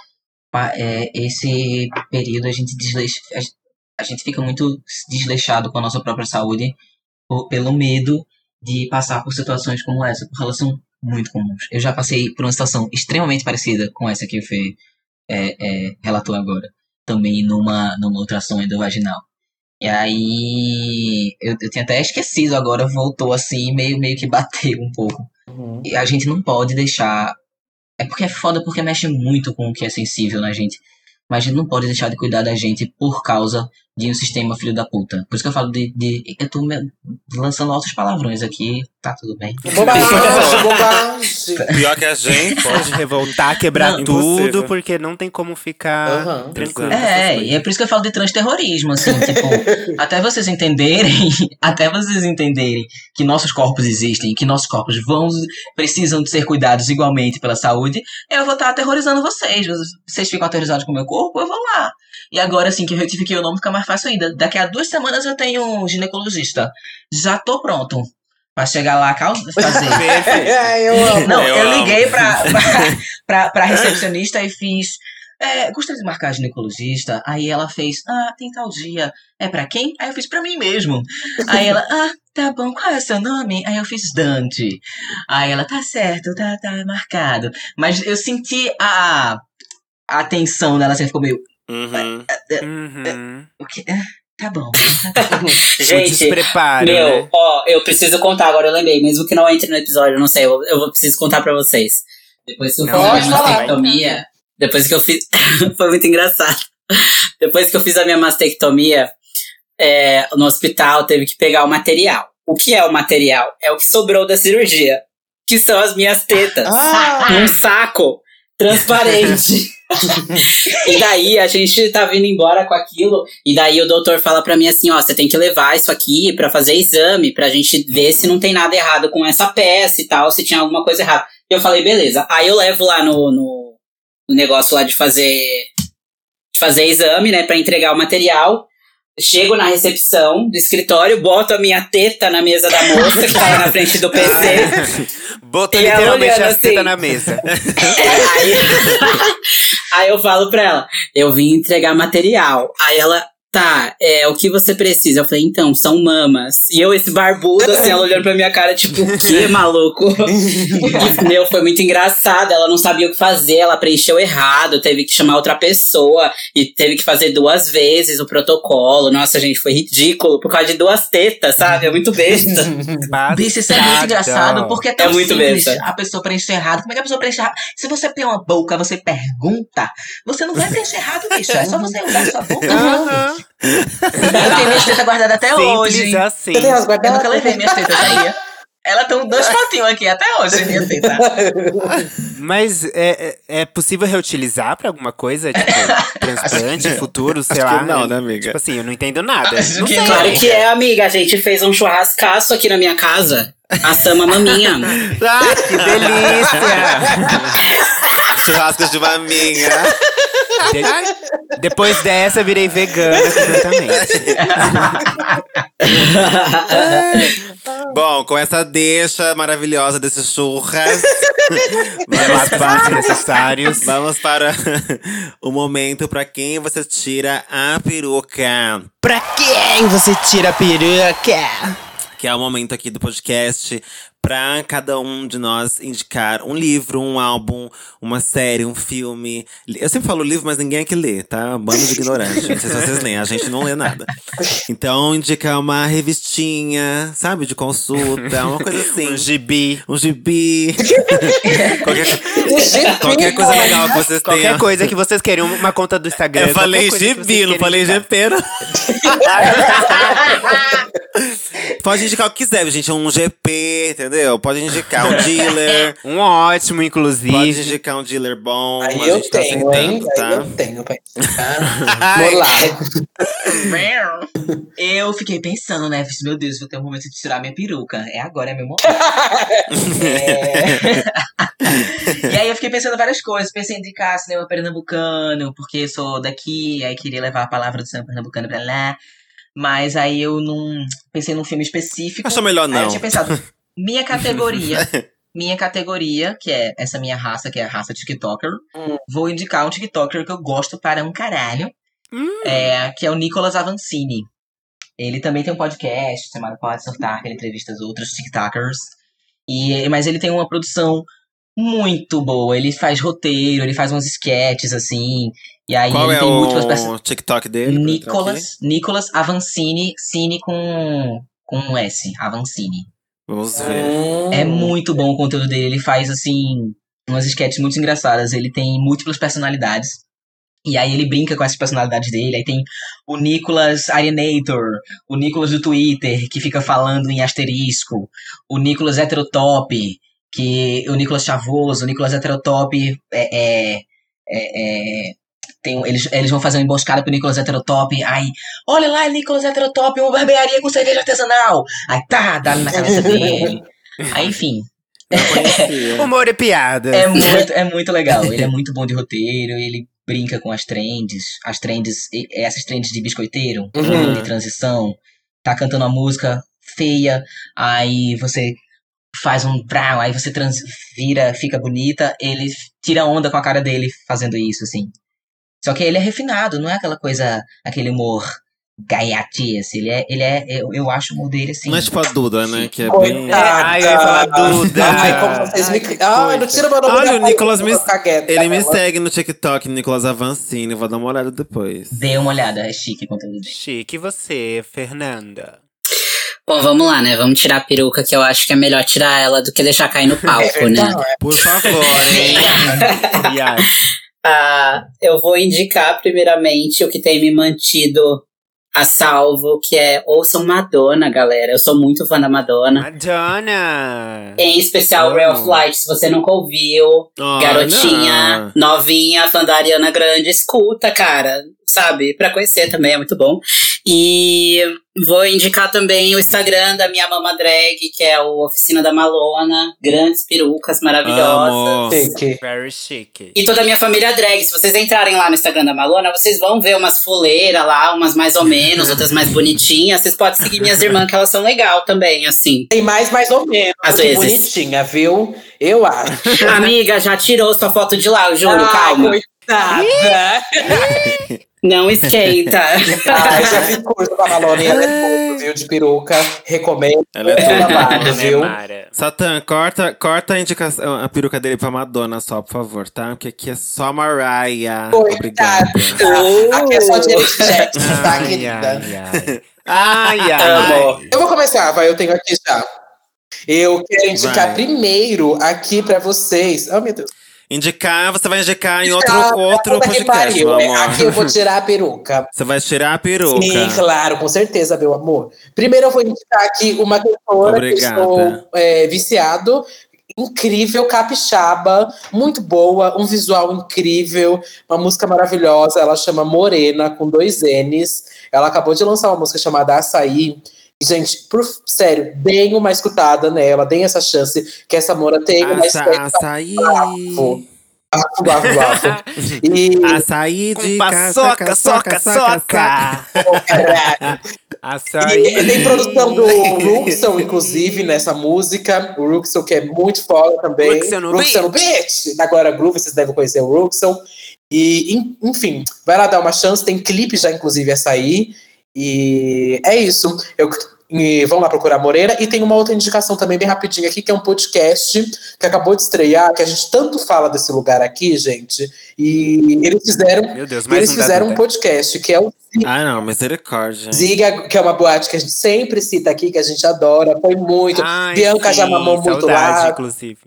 É, esse período a gente desleixa, a gente- a gente fica muito desleixado com a nossa própria saúde por- pelo medo de passar por situações como essa, porque elas são muito comuns. Eu já passei por uma situação extremamente parecida com essa que o Fê é, é, relatou agora, também numa, numa ultrassom endovaginal. E aí, eu, eu tinha até esquecido agora, voltou assim, meio, meio que bateu um pouco. Uhum. E a gente não pode deixar. É porque é foda porque mexe muito com o que é sensível na gente. Mas a gente não pode deixar de cuidar da gente por causa de um sistema filho da puta. Por isso que eu falo de. de eu tô me- lançando altos palavrões aqui, tá tudo bem. Bobagem, bobagem. Pior que a gente. Pode revoltar, quebrar Não, tudo, impossível. porque não tem como ficar Aham. tranquilo. É, e é por isso que eu falo de transterrorismo, assim, tipo, até vocês entenderem, até vocês entenderem que nossos corpos existem, que nossos corpos vão, precisam de ser cuidados igualmente pela saúde, eu vou estar aterrorizando vocês. Vocês ficam aterrorizados com o meu corpo, eu vou lá. E agora, assim, que eu retifiquei o nome, fica mais fácil ainda. Daqui a duas semanas eu tenho um ginecologista. Já tô pronto. Pra chegar lá, fazer. É, eu. Não, Eu liguei pra, pra, pra, pra recepcionista e fiz. É, gostaria de marcar ginecologista. Aí ela fez, ah, tem tal dia. É pra quem? Aí eu fiz pra mim mesmo. Aí ela, ah, tá bom, qual é o seu nome? Aí eu fiz Dante. Aí ela, tá certo, tá, tá marcado. Mas eu senti a, a atenção dela, assim, ficou meio, Uhum. Uhum. o quê? Ah, Tá bom. o Gente, despreparo, meu, né? ó, eu preciso contar agora, eu lembrei, mesmo que não entre no episódio, eu não sei, eu, eu vou preciso contar pra vocês. Depois que eu Não, fiz a mastectomia, depois que eu fiz. Foi muito engraçado. Depois que eu fiz a minha mastectomia, é, no hospital teve que pegar o material. O que é o material? É o que sobrou da cirurgia. Que são as minhas tetas. Ah, Num saco transparente. e daí a gente tá vindo embora com aquilo, e daí o doutor fala pra mim assim: ó, você tem que levar isso aqui pra fazer exame, pra gente ver se não tem nada errado com essa peça e tal, se tinha alguma coisa errada. E eu falei, beleza. Aí eu levo lá no, no, no negócio lá de fazer. de fazer exame, né, pra entregar o material. Chego na recepção do escritório, boto a minha teta na mesa da moça que tava na frente do PC. Ela literalmente tetas assim. na mesa. É, aí, aí eu falo pra ela, eu vim entregar material. Aí ela, tá, é, o que você precisa? Eu falei, então, são mamas. E eu, esse barbudo, assim, ela olhando pra minha cara, tipo, o que, maluco? E, meu, foi muito engraçado. Ela não sabia o que fazer, ela preencheu errado, teve que chamar outra pessoa e teve que fazer duas vezes o protocolo. Nossa, gente, foi ridículo por causa de duas tetas, sabe? É muito besta. Bicho, isso é muito engraçado, porque é tão É muito simples besta. a pessoa preencher errado. Como é que a pessoa preenche errado? Se você tem uma boca, você pergunta, você não vai preencher errado, bicho. É só você usar sua boca. Eu tenho minhas tetas guardadas até Simples hoje. assim. Eu nunca levei minhas tetas aí. Ela tem dois patinhos aqui até hoje, minha teta. Mas é, é, é possível reutilizar pra alguma coisa? Tipo, transplante, futuro, sei Acho lá. que não, né, amiga? Tipo assim, eu não entendo nada. Acho Não que sei. Claro que é, amiga. A gente fez um churrascaço aqui na minha casa. Assamos a maminha. Ah, que delícia! Churrascos de maminha. De- Depois dessa, eu virei vegana completamente. Bom, com essa deixa maravilhosa desses churras, Vamos para necessários. vamos para o momento pra quem você tira a peruca. Pra quem você tira a peruca? Que é o momento aqui do podcast pra cada um de nós indicar um livro, um álbum, uma série, um filme. Eu sempre falo livro, mas ninguém aqui lê, tá? Bando de ignorante. Não sei se vocês leem, a gente não lê nada. Então, indicar uma revistinha, sabe? De consulta, uma coisa assim. Um gibi. Um gibi. qualquer, qualquer coisa legal que vocês Qualquer tenham. coisa que vocês queiram, uma conta do Instagram. Eu falei qualquer gibi, não falei. GP, não. Pode indicar o que quiser, gente. Um GP, entendeu? Pode indicar um dealer. Um ótimo, Pode inclusive. indicar um dealer bom. Aí eu tá tenho, hein? aceitando, Aí tá? eu tenho pra indicar. Vou lá. Eu fiquei pensando, né? Fiz, Meu Deus, vou ter um momento de tirar minha peruca. É agora, é meu momento. É. e aí eu fiquei pensando várias coisas. Pensei em indicar cinema pernambucano, porque eu sou daqui, aí queria levar a palavra do cinema pernambucano pra lá. Mas aí eu não. Pensei num filme específico. Achou melhor Aí eu não. tinha pensado, minha categoria. minha categoria, que é essa minha raça, que é a raça TikToker. Hum. Vou indicar um TikToker que eu gosto para um caralho. É, que é o Nicolas Avancini. Ele também tem um podcast chamado Pode Surtar, que ele entrevista os outros TikTokers. E, mas ele tem uma produção muito boa. Ele faz roteiro, ele faz uns sketches assim. E aí Qual ele é tem múltiplas perso- o TikTok dele? Nicolas, Nicolas Avancini, Cine com, com um S, Avancini. Vamos ver. É muito bom o conteúdo dele. Ele faz, assim, umas sketches muito engraçadas. Ele tem múltiplas personalidades. E aí ele brinca com essas personalidades dele. Aí tem o Nicolas Alienator, o Nicolas do Twitter, que fica falando em asterisco, o Nicolas Heterotop, que o Nicolas Chavoso, o Nicolas Heterotop é. é, é- é- tem, um- eles, eles vão fazer uma emboscada pro Nicolas Heterotop. Aí, olha lá, Nicolas Heterotop, uma barbearia com cerveja artesanal. Aí tá, dá na cabeça dele. Aí, enfim, Humor e piada. é muito, é muito legal. Ele é muito bom de roteiro, ele brinca com as trends, as trends, essas trends de biscoiteiro, Uhum. de transição. Tá cantando uma música feia, aí você faz um brown, aí você trans, vira, fica bonita, ele tira onda com a cara dele fazendo isso, assim. Só que ele é refinado, não é aquela coisa, aquele humor gaiatice. Ele é, ele é, eu, eu acho o humor dele assim. Não é tipo a Duda, né? Que é bem. Coitada. Ai, eu ia falar Duda. Ai, como vocês me. Ai, não tira meu nome Olha, o Nicolas me-. Ele me segue no TikTok, Nicolas Avancini. Vou dar uma olhada depois. Dê uma olhada, é chique o conteúdo dele. Chique, e você, Fernanda? Bom, vamos lá, né? Vamos tirar a peruca, que eu acho que é melhor tirar ela do que deixar cair no palco, né? Por favor, hein? Ah, eu vou indicar primeiramente o que tem me mantido a salvo, que é Ouçam Madonna, galera. Eu sou muito fã da Madonna. Madonna! Em especial Amo. Ray of Light, se você nunca ouviu. Oh, Garotinha, não. novinha, fã da Ariana Grande, escuta, cara. Sabe? Pra conhecer também, é muito bom. E vou indicar também o Instagram da minha mama drag, que é o Oficina da Malona. Grandes perucas maravilhosas. Chique. Very chique. E toda a minha família drag. Se vocês entrarem lá no Instagram da Malona, vocês vão ver umas fuleiras lá, umas mais ou menos, outras mais bonitinhas. Vocês podem seguir minhas irmãs, que elas são legal também, assim. Tem mais, mais ou menos. Às vezes. bonitinha, viu? Eu acho. Amiga, já tirou sua foto de lá, eu juro, Ai, calma. coitada. Não esquenta. Ai, já fiz curso com a Malone. Ela é tudo, viu? De peruca. Recomendo. Ela é tudo. Ela é viu? Mara. Satã, corta, corta a indicação, a peruca dele pra Madonna só, por favor, tá? Porque aqui é só Mariah. Coitada. Obrigado. Aqui é só direito de Jackson, tá, Ai, querida? ai, ai. Ai, ai, Amo. Eu vou começar, vai. Eu tenho aqui já. Eu quero indicar Vai. primeiro aqui pra vocês. Oh, meu Deus. Indicar, você vai indicar em outro, outro podcast, pariu, meu amor. Aqui eu vou tirar a peruca. Você vai tirar a peruca. Sim, claro, com certeza, meu amor. Primeiro eu vou indicar aqui uma cantora Obrigada. que eu estou é, viciado. Incrível, capixaba, muito boa, um visual incrível, uma música maravilhosa. Ela chama Morena, com dois N's. Ela acabou de lançar uma música chamada Açaí. Gente, por, sério, deem uma escutada nela, deem essa chance que essa Mora tem uma açaí. bafo. Bafo, bafo, bafo. E Açaí de Paçoca, soca, soca. caralho, Açaí. E tem produção do Ruxel, inclusive, nessa música. O Ruxel, que é muito foda também. Ruxel no no Beat! Da Glória Groove, vocês devem conhecer o Ruxel. E, en- enfim, vai lá dar uma chance. Tem clipe já, inclusive, a sair. E é isso. Eu, e vão lá procurar Moreira. E tem uma outra indicação também, bem rapidinho aqui, que é um podcast que acabou de estrear, que a gente tanto fala desse lugar aqui, gente. E eles fizeram, Meu Deus, mais eles um fizeram um podcast, que é o Ah, não, misericórdia. Ziga, que é uma boate que a gente sempre cita aqui, que a gente adora, foi muito. Ai, Bianca já sim, mamou muito saudade, lá. inclusive.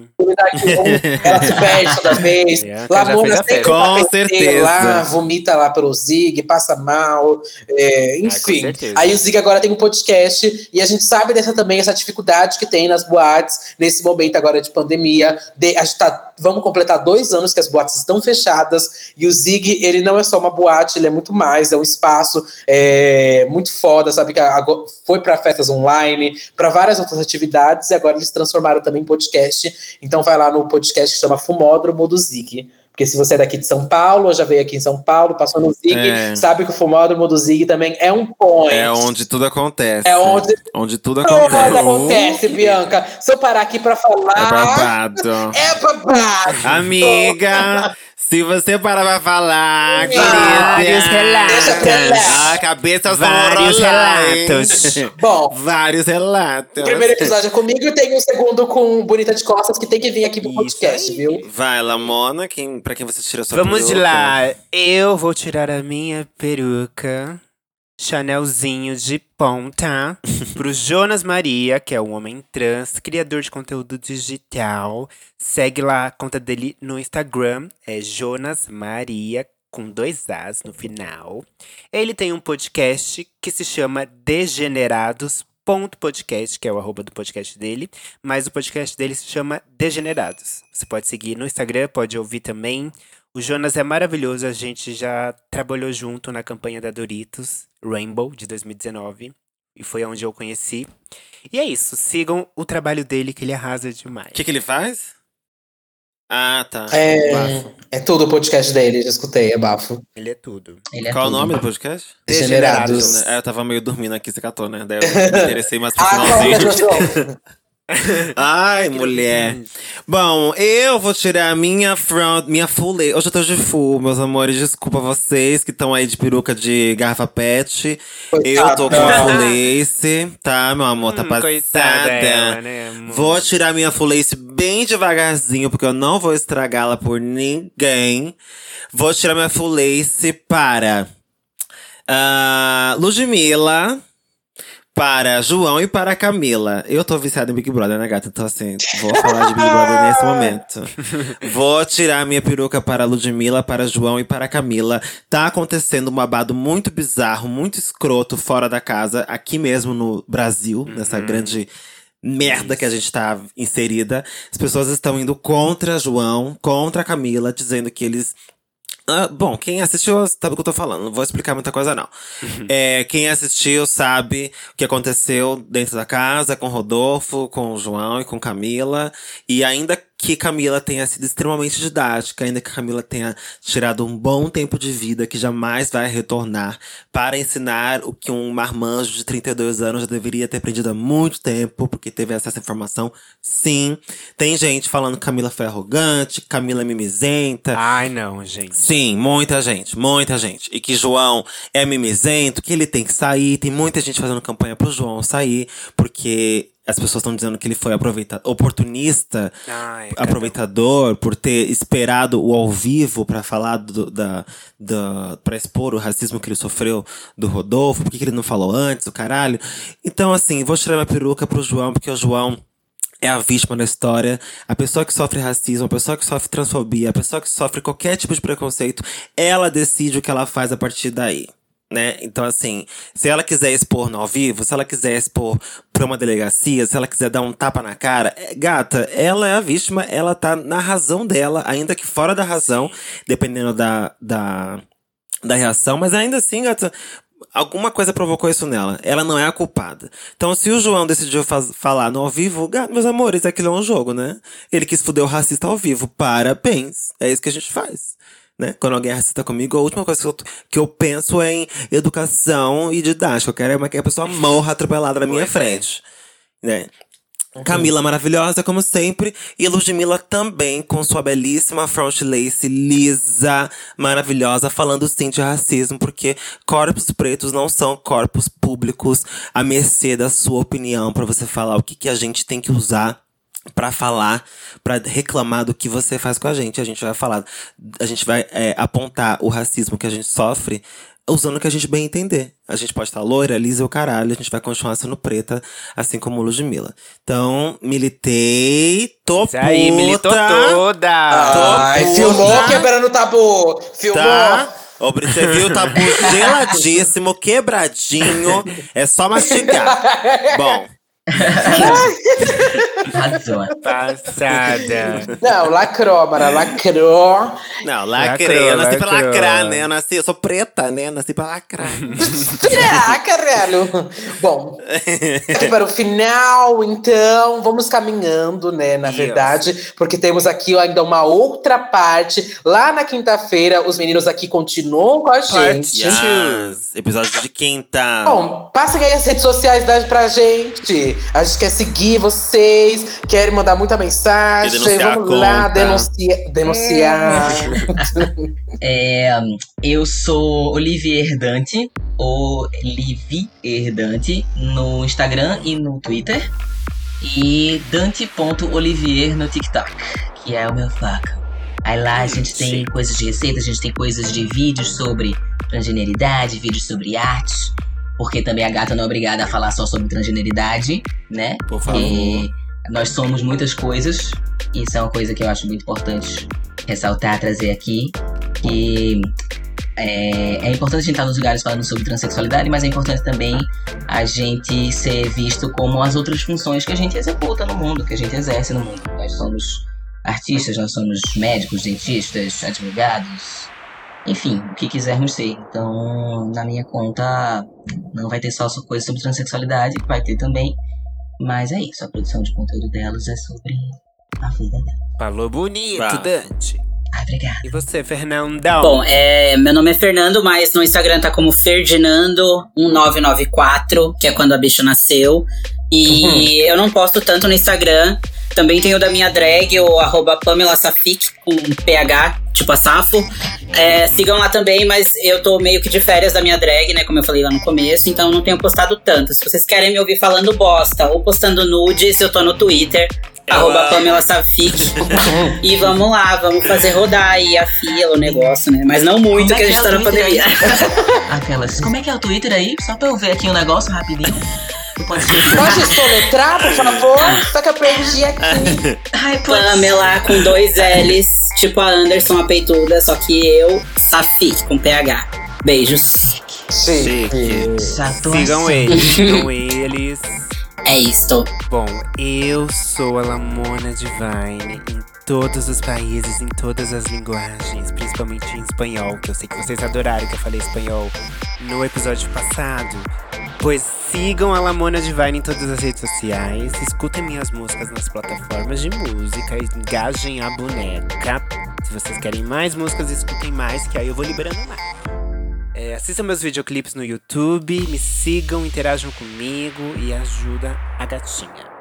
Ela se perde toda vez. Bianca já Lamona sempre tá Com certeza. lá, vomita lá pelo Zig, passa mal, é, com enfim. certeza. Aí o Zig agora tem um podcast e a gente sabe dessa também, essa dificuldade que tem nas boates nesse momento agora de pandemia. De- a gente tá, vamos completar dois anos que as boates estão fechadas e o Zig, ele não é só uma boate, ele é muito mais, é um espaço é, muito foda, sabe? Que agora foi para festas online, para várias outras atividades e agora eles transformaram também em podcast. Então vai lá no podcast que chama Fumódromo do Zig. Porque se você é daqui de São Paulo, já veio aqui em São Paulo, passou no Zig, É. sabe que o Fumódromo do Zig também é um point. É onde tudo acontece. É onde Onde tudo tudo acontece. acontece, Bianca. Se eu parar aqui pra falar. É babado. É babado. Amiga, se você parar pra falar, Vários relatos. Lá. A cabeça Vários relatos. Bom, Vários relatos. o primeiro episódio é comigo e tem o segundo com Bonita de Costas, que tem que vir aqui pro Isso podcast, aí. viu? Vai, Lamona, quem, pra quem você tira sua Vamos peruca? lá. Eu vou tirar a minha peruca. Chanelzinho de ponta pro Jonas Maria, que é um homem trans, criador de conteúdo digital. Segue lá a conta dele no Instagram, é Jonas Maria, com dois As no final. Ele tem um podcast que se chama Degenerados. Ponto podcast, que é o arroba do podcast dele, mas o podcast dele se chama Degenerados. Você pode seguir no Instagram, pode ouvir também. O Jonas é maravilhoso, a gente já trabalhou junto na campanha da Doritos, Rainbow, de 2019. E foi onde eu conheci. E é isso, sigam o trabalho dele, que ele arrasa demais. O que, que ele faz? Ah, tá. É, Bafo. é tudo o podcast dele, já escutei, é bafo. Ele é tudo. Ele é Qual o tudo. nome do podcast? Degenerados. É, eu tava meio dormindo aqui, você catou, né? Daí eu me interessei mais pro Ah, finalzinho. Ai, mulher. Bom, eu vou tirar a minha front, minha full lace. Hoje eu tô de full, meus amores. Desculpa vocês que estão aí de peruca de garrafa pet. Eu tô com a full lace, tá, meu amor? Tá Hum, passada. ela, né? Vou tirar minha full lace bem devagarzinho, porque eu não vou estragá-la por ninguém. Vou tirar minha full lace para ah, Ludmilla, para João e para Camila. Eu tô viciado em Big Brother, né, gata? Então, assim, vou falar de Big Brother nesse momento. Vou tirar minha peruca para Ludmilla, para João e para Camila. Tá acontecendo um babado muito bizarro, muito escroto fora da casa, aqui mesmo no Brasil, nessa grande merda que a gente tá inserida. As pessoas estão indo contra João, contra Camila, dizendo que eles ah, bom, quem assistiu sabe o que eu tô falando. Não vou explicar muita coisa, não. É, quem assistiu sabe o que aconteceu dentro da casa com Rodolfo, com João e com Camila. E ainda que Camila tenha sido extremamente didática, ainda que Camila tenha tirado um bom tempo de vida que jamais vai retornar para ensinar o que um marmanjo de 32 anos já deveria ter aprendido há muito tempo, porque teve acesso à informação. Sim, tem gente falando que Camila foi arrogante, que Camila é mimizenta. Ai, não, gente. Sim, muita gente, muita gente. E que João é mimizento, que ele tem que sair. Tem muita gente fazendo campanha pro João sair, porque as pessoas estão dizendo que ele foi aproveita oportunista, Ai, aproveitador, por ter esperado o ao vivo para falar do, da, da para expor o racismo que ele sofreu do Rodolfo. Por que, que ele não falou antes, o caralho? Então, assim, vou tirar minha peruca pro João, porque o João é a vítima da história, a pessoa que sofre racismo, a pessoa que sofre transfobia, a pessoa que sofre qualquer tipo de preconceito, ela decide o que ela faz a partir daí. Né? Então, assim, se ela quiser expor no ao vivo, se ela quiser expor pra uma delegacia, se ela quiser dar um tapa na cara, é, gata, ela é a vítima, ela tá na razão dela, ainda que fora da razão, dependendo da, da, da reação, mas ainda assim, gata, alguma coisa provocou isso nela. Ela não é a culpada. Então, se o João decidiu falar no ao vivo, meus amores, aquilo é um jogo, né? Ele quis fuder o racista ao vivo. Parabéns. É isso que a gente faz. Né? Quando alguém é racista comigo, a última coisa que eu, que eu penso é em educação e didática. Eu quero é que a pessoa morra atropelada na minha frente. Né? Camila maravilhosa, como sempre. E Ludmilla também, com sua belíssima front lace lisa, maravilhosa, falando sim de racismo, porque corpos pretos não são corpos públicos à mercê da sua opinião, pra você falar o que, que a gente tem que usar pra falar, pra reclamar do que você faz com a gente. A gente vai falar, a gente vai é, apontar o racismo que a gente sofre usando o que a gente bem entender. A gente pode estar loira, lisa ou caralho, a gente vai continuar sendo preta, assim como Ludmilla. Então, militei, tô Isso aí, militou toda. Ai, puta. filmou quebrando o tabu. Filmou. Tá? Você viu o tabu geladíssimo, quebradinho. É só mastigar. Bom, Arrasou. Passada. Não, lacrou, Mara, lacrou. não, lacrei. Lacrou, eu nasci pra lacrou. lacrar, né? Eu nasci, eu sou preta, né? Eu nasci pra lacrar. Ah, caralho. Bom, aqui para o final, então, vamos caminhando, né, na verdade, porque temos aqui ainda uma outra parte. Lá na quinta-feira, os meninos aqui continuam com a gente. Yes. Episódio de quinta. Bom, passem aí as redes sociais pra gente. A gente quer seguir vocês, quer mandar muita mensagem. Vamos lá, conta. denuncia, denunciar. É, eu sou Olivier Herdante, ou Livi Herdante, no Instagram e no Twitter. E Dante.olivier no TikTok, que é o meu foco. Aí lá a gente tem coisas de receita, a gente tem coisas de vídeos sobre transgeneridade, vídeos sobre arte. Porque também a gata não é obrigada a falar só sobre transgeneridade, né? Por favor. E nós somos muitas coisas. E isso é uma coisa que eu acho muito importante ressaltar, trazer aqui. Que é, é importante a gente estar nos lugares falando sobre transexualidade, mas é importante também a gente ser visto como as outras funções que a gente executa no mundo, que a gente exerce no mundo. Nós somos artistas, nós somos médicos, dentistas, advogados, enfim, o que quisermos ser. Então, na minha conta, não vai ter só coisa sobre transexualidade, vai ter também. Mas é isso, a produção de conteúdo delas é sobre a vida dela. Falou bonito, Tá. Dante. Ah, obrigada. E você, Fernandão? Bom, é, meu nome é Fernando, mas no Instagram tá como Ferdinando1994, que é quando a bicha nasceu. E eu não posto tanto no Instagram. Também tem o da minha drag, o arroba Pamela Safik, com PH, tipo a Safo. É, sigam lá também, mas eu tô meio que de férias da minha drag, né? Como eu falei lá no começo, então não tenho postado tanto. Se vocês querem me ouvir falando bosta ou postando nudes, eu tô no Twitter. Arroba. Pamela Safik. e vamos lá, vamos fazer rodar aí a fila, o negócio, né? Mas não muito, Como que é a gente que tá é na o pandemia. Aquelas. Como é que é o Twitter aí? Só pra eu ver aqui um negócio rapidinho. Pode soletrar, por favor? Só que eu perdi aqui. Ai, Pamela com dois L's, tipo a Anderson, a peituda, só que eu, Safi, com PH. Beijos. Chique. Tô Sigam assim. eles, sigam eles. É isto. Bom, eu sou a Lamona Divine em todos os países, em todas as linguagens, principalmente em espanhol, que eu sei que vocês adoraram que eu falei espanhol no episódio passado. Pois sigam a Lamona Divine em todas as redes sociais, escutem minhas músicas nas plataformas de música, engajem a boneca. Se vocês querem mais músicas, escutem mais, que aí eu vou liberando mais. É, assistam meus videoclipes no YouTube, me sigam, interajam comigo e ajuda a gatinha.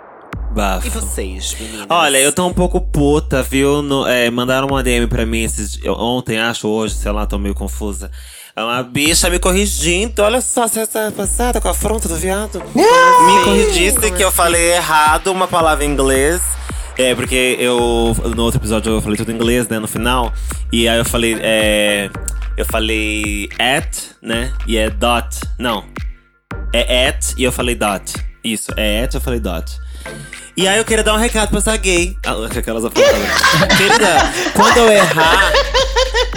Bafo. E vocês, meninas? Olha, eu tô um pouco puta, viu? No- é, mandaram uma DM pra mim esses, ontem, acho, hoje, sei lá, tô meio confusa. É uma bicha me corrigindo. Olha só, você tá passada com a afronta do viado. me corrigisse que eu falei errado uma palavra em inglês. É, porque eu. No outro episódio eu falei tudo em inglês, né? No final. E aí eu falei. É, eu falei at, né? E é dot. Não. É at e eu falei dot. Isso, é at e eu falei dot. E aí eu queria dar um recado pra essa gay. Ah, Aquelas apontadas. Querida, quando eu errar,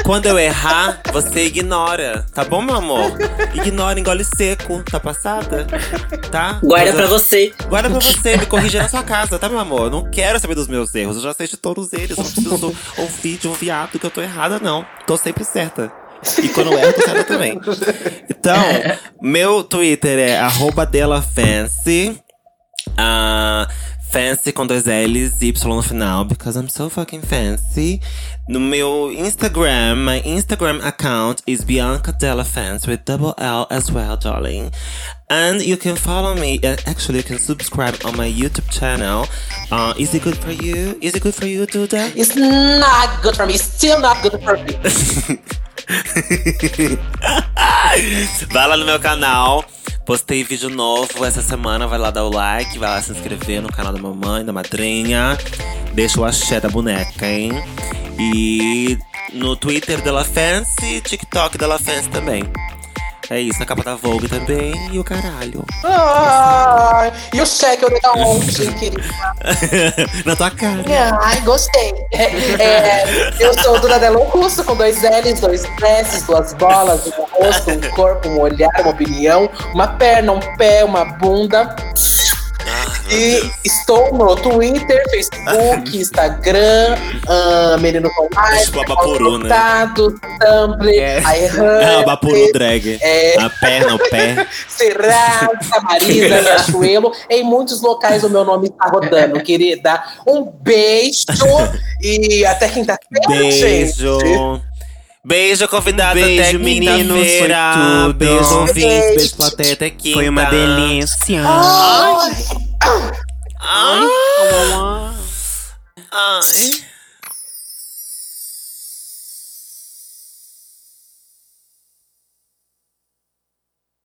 quando eu errar, você ignora. Tá bom, meu amor? Ignora, engole seco. Tá passada? Tá? Guarda Mas pra você. Guarda pra você, me corrigir na sua casa, tá, meu amor? Eu não quero saber dos meus erros. Eu já sei de todos eles. Não preciso ouvir de um viado que eu tô errada, não. Tô sempre certa. E quando eu erro, tô certa também. Então, meu Twitter é arroba delafancy. Ah, fancy com dois L's e Y no final, because I'm so fucking fancy. No meu Instagram, my Instagram account is Bianca Della Fans with double L as well, darling. And you can follow me. Actually, you can subscribe on my YouTube channel. Uh, is it good for you? Is it good for you, Duda? It's not good for me. It's Still not good for me. vai lá no meu canal. Postei vídeo novo essa semana. Vai lá dar o like, vai lá se inscrever no canal da mamãe, da madrinha. Deixa o axé da boneca, hein? E no Twitter dela Fancy, TikTok dela Fancy também. É isso, na capa da Vogue também e o caralho. Ai, e o cheque eu dei da ontem, querida. na tua cara. Ai, gostei. É, é, eu sou Dona Delo Russo, com dois L's, dois S's, duas bolas, um rosto, um corpo, um olhar, uma opinião, uma perna, um pé, uma bunda. E estou no Twitter, Facebook, Instagram, ah, Menino com Live, Tipo a Bapuru, né? Tumblr, É. O Bapuru drag. É. A perna, o pé. Serra, Samarisa, Riachuelo. Em muitos locais o meu nome está rodando, querida. Um beijo e até quinta-feira, gente. Beijo. Beijo, convidado. Um beijo, até meninos, foi quinta-feira. tudo. Beijo, ouvintes. Beijo. Beijo, plateia. Até quinta. Foi uma delícia. Ai. Ai. Ai.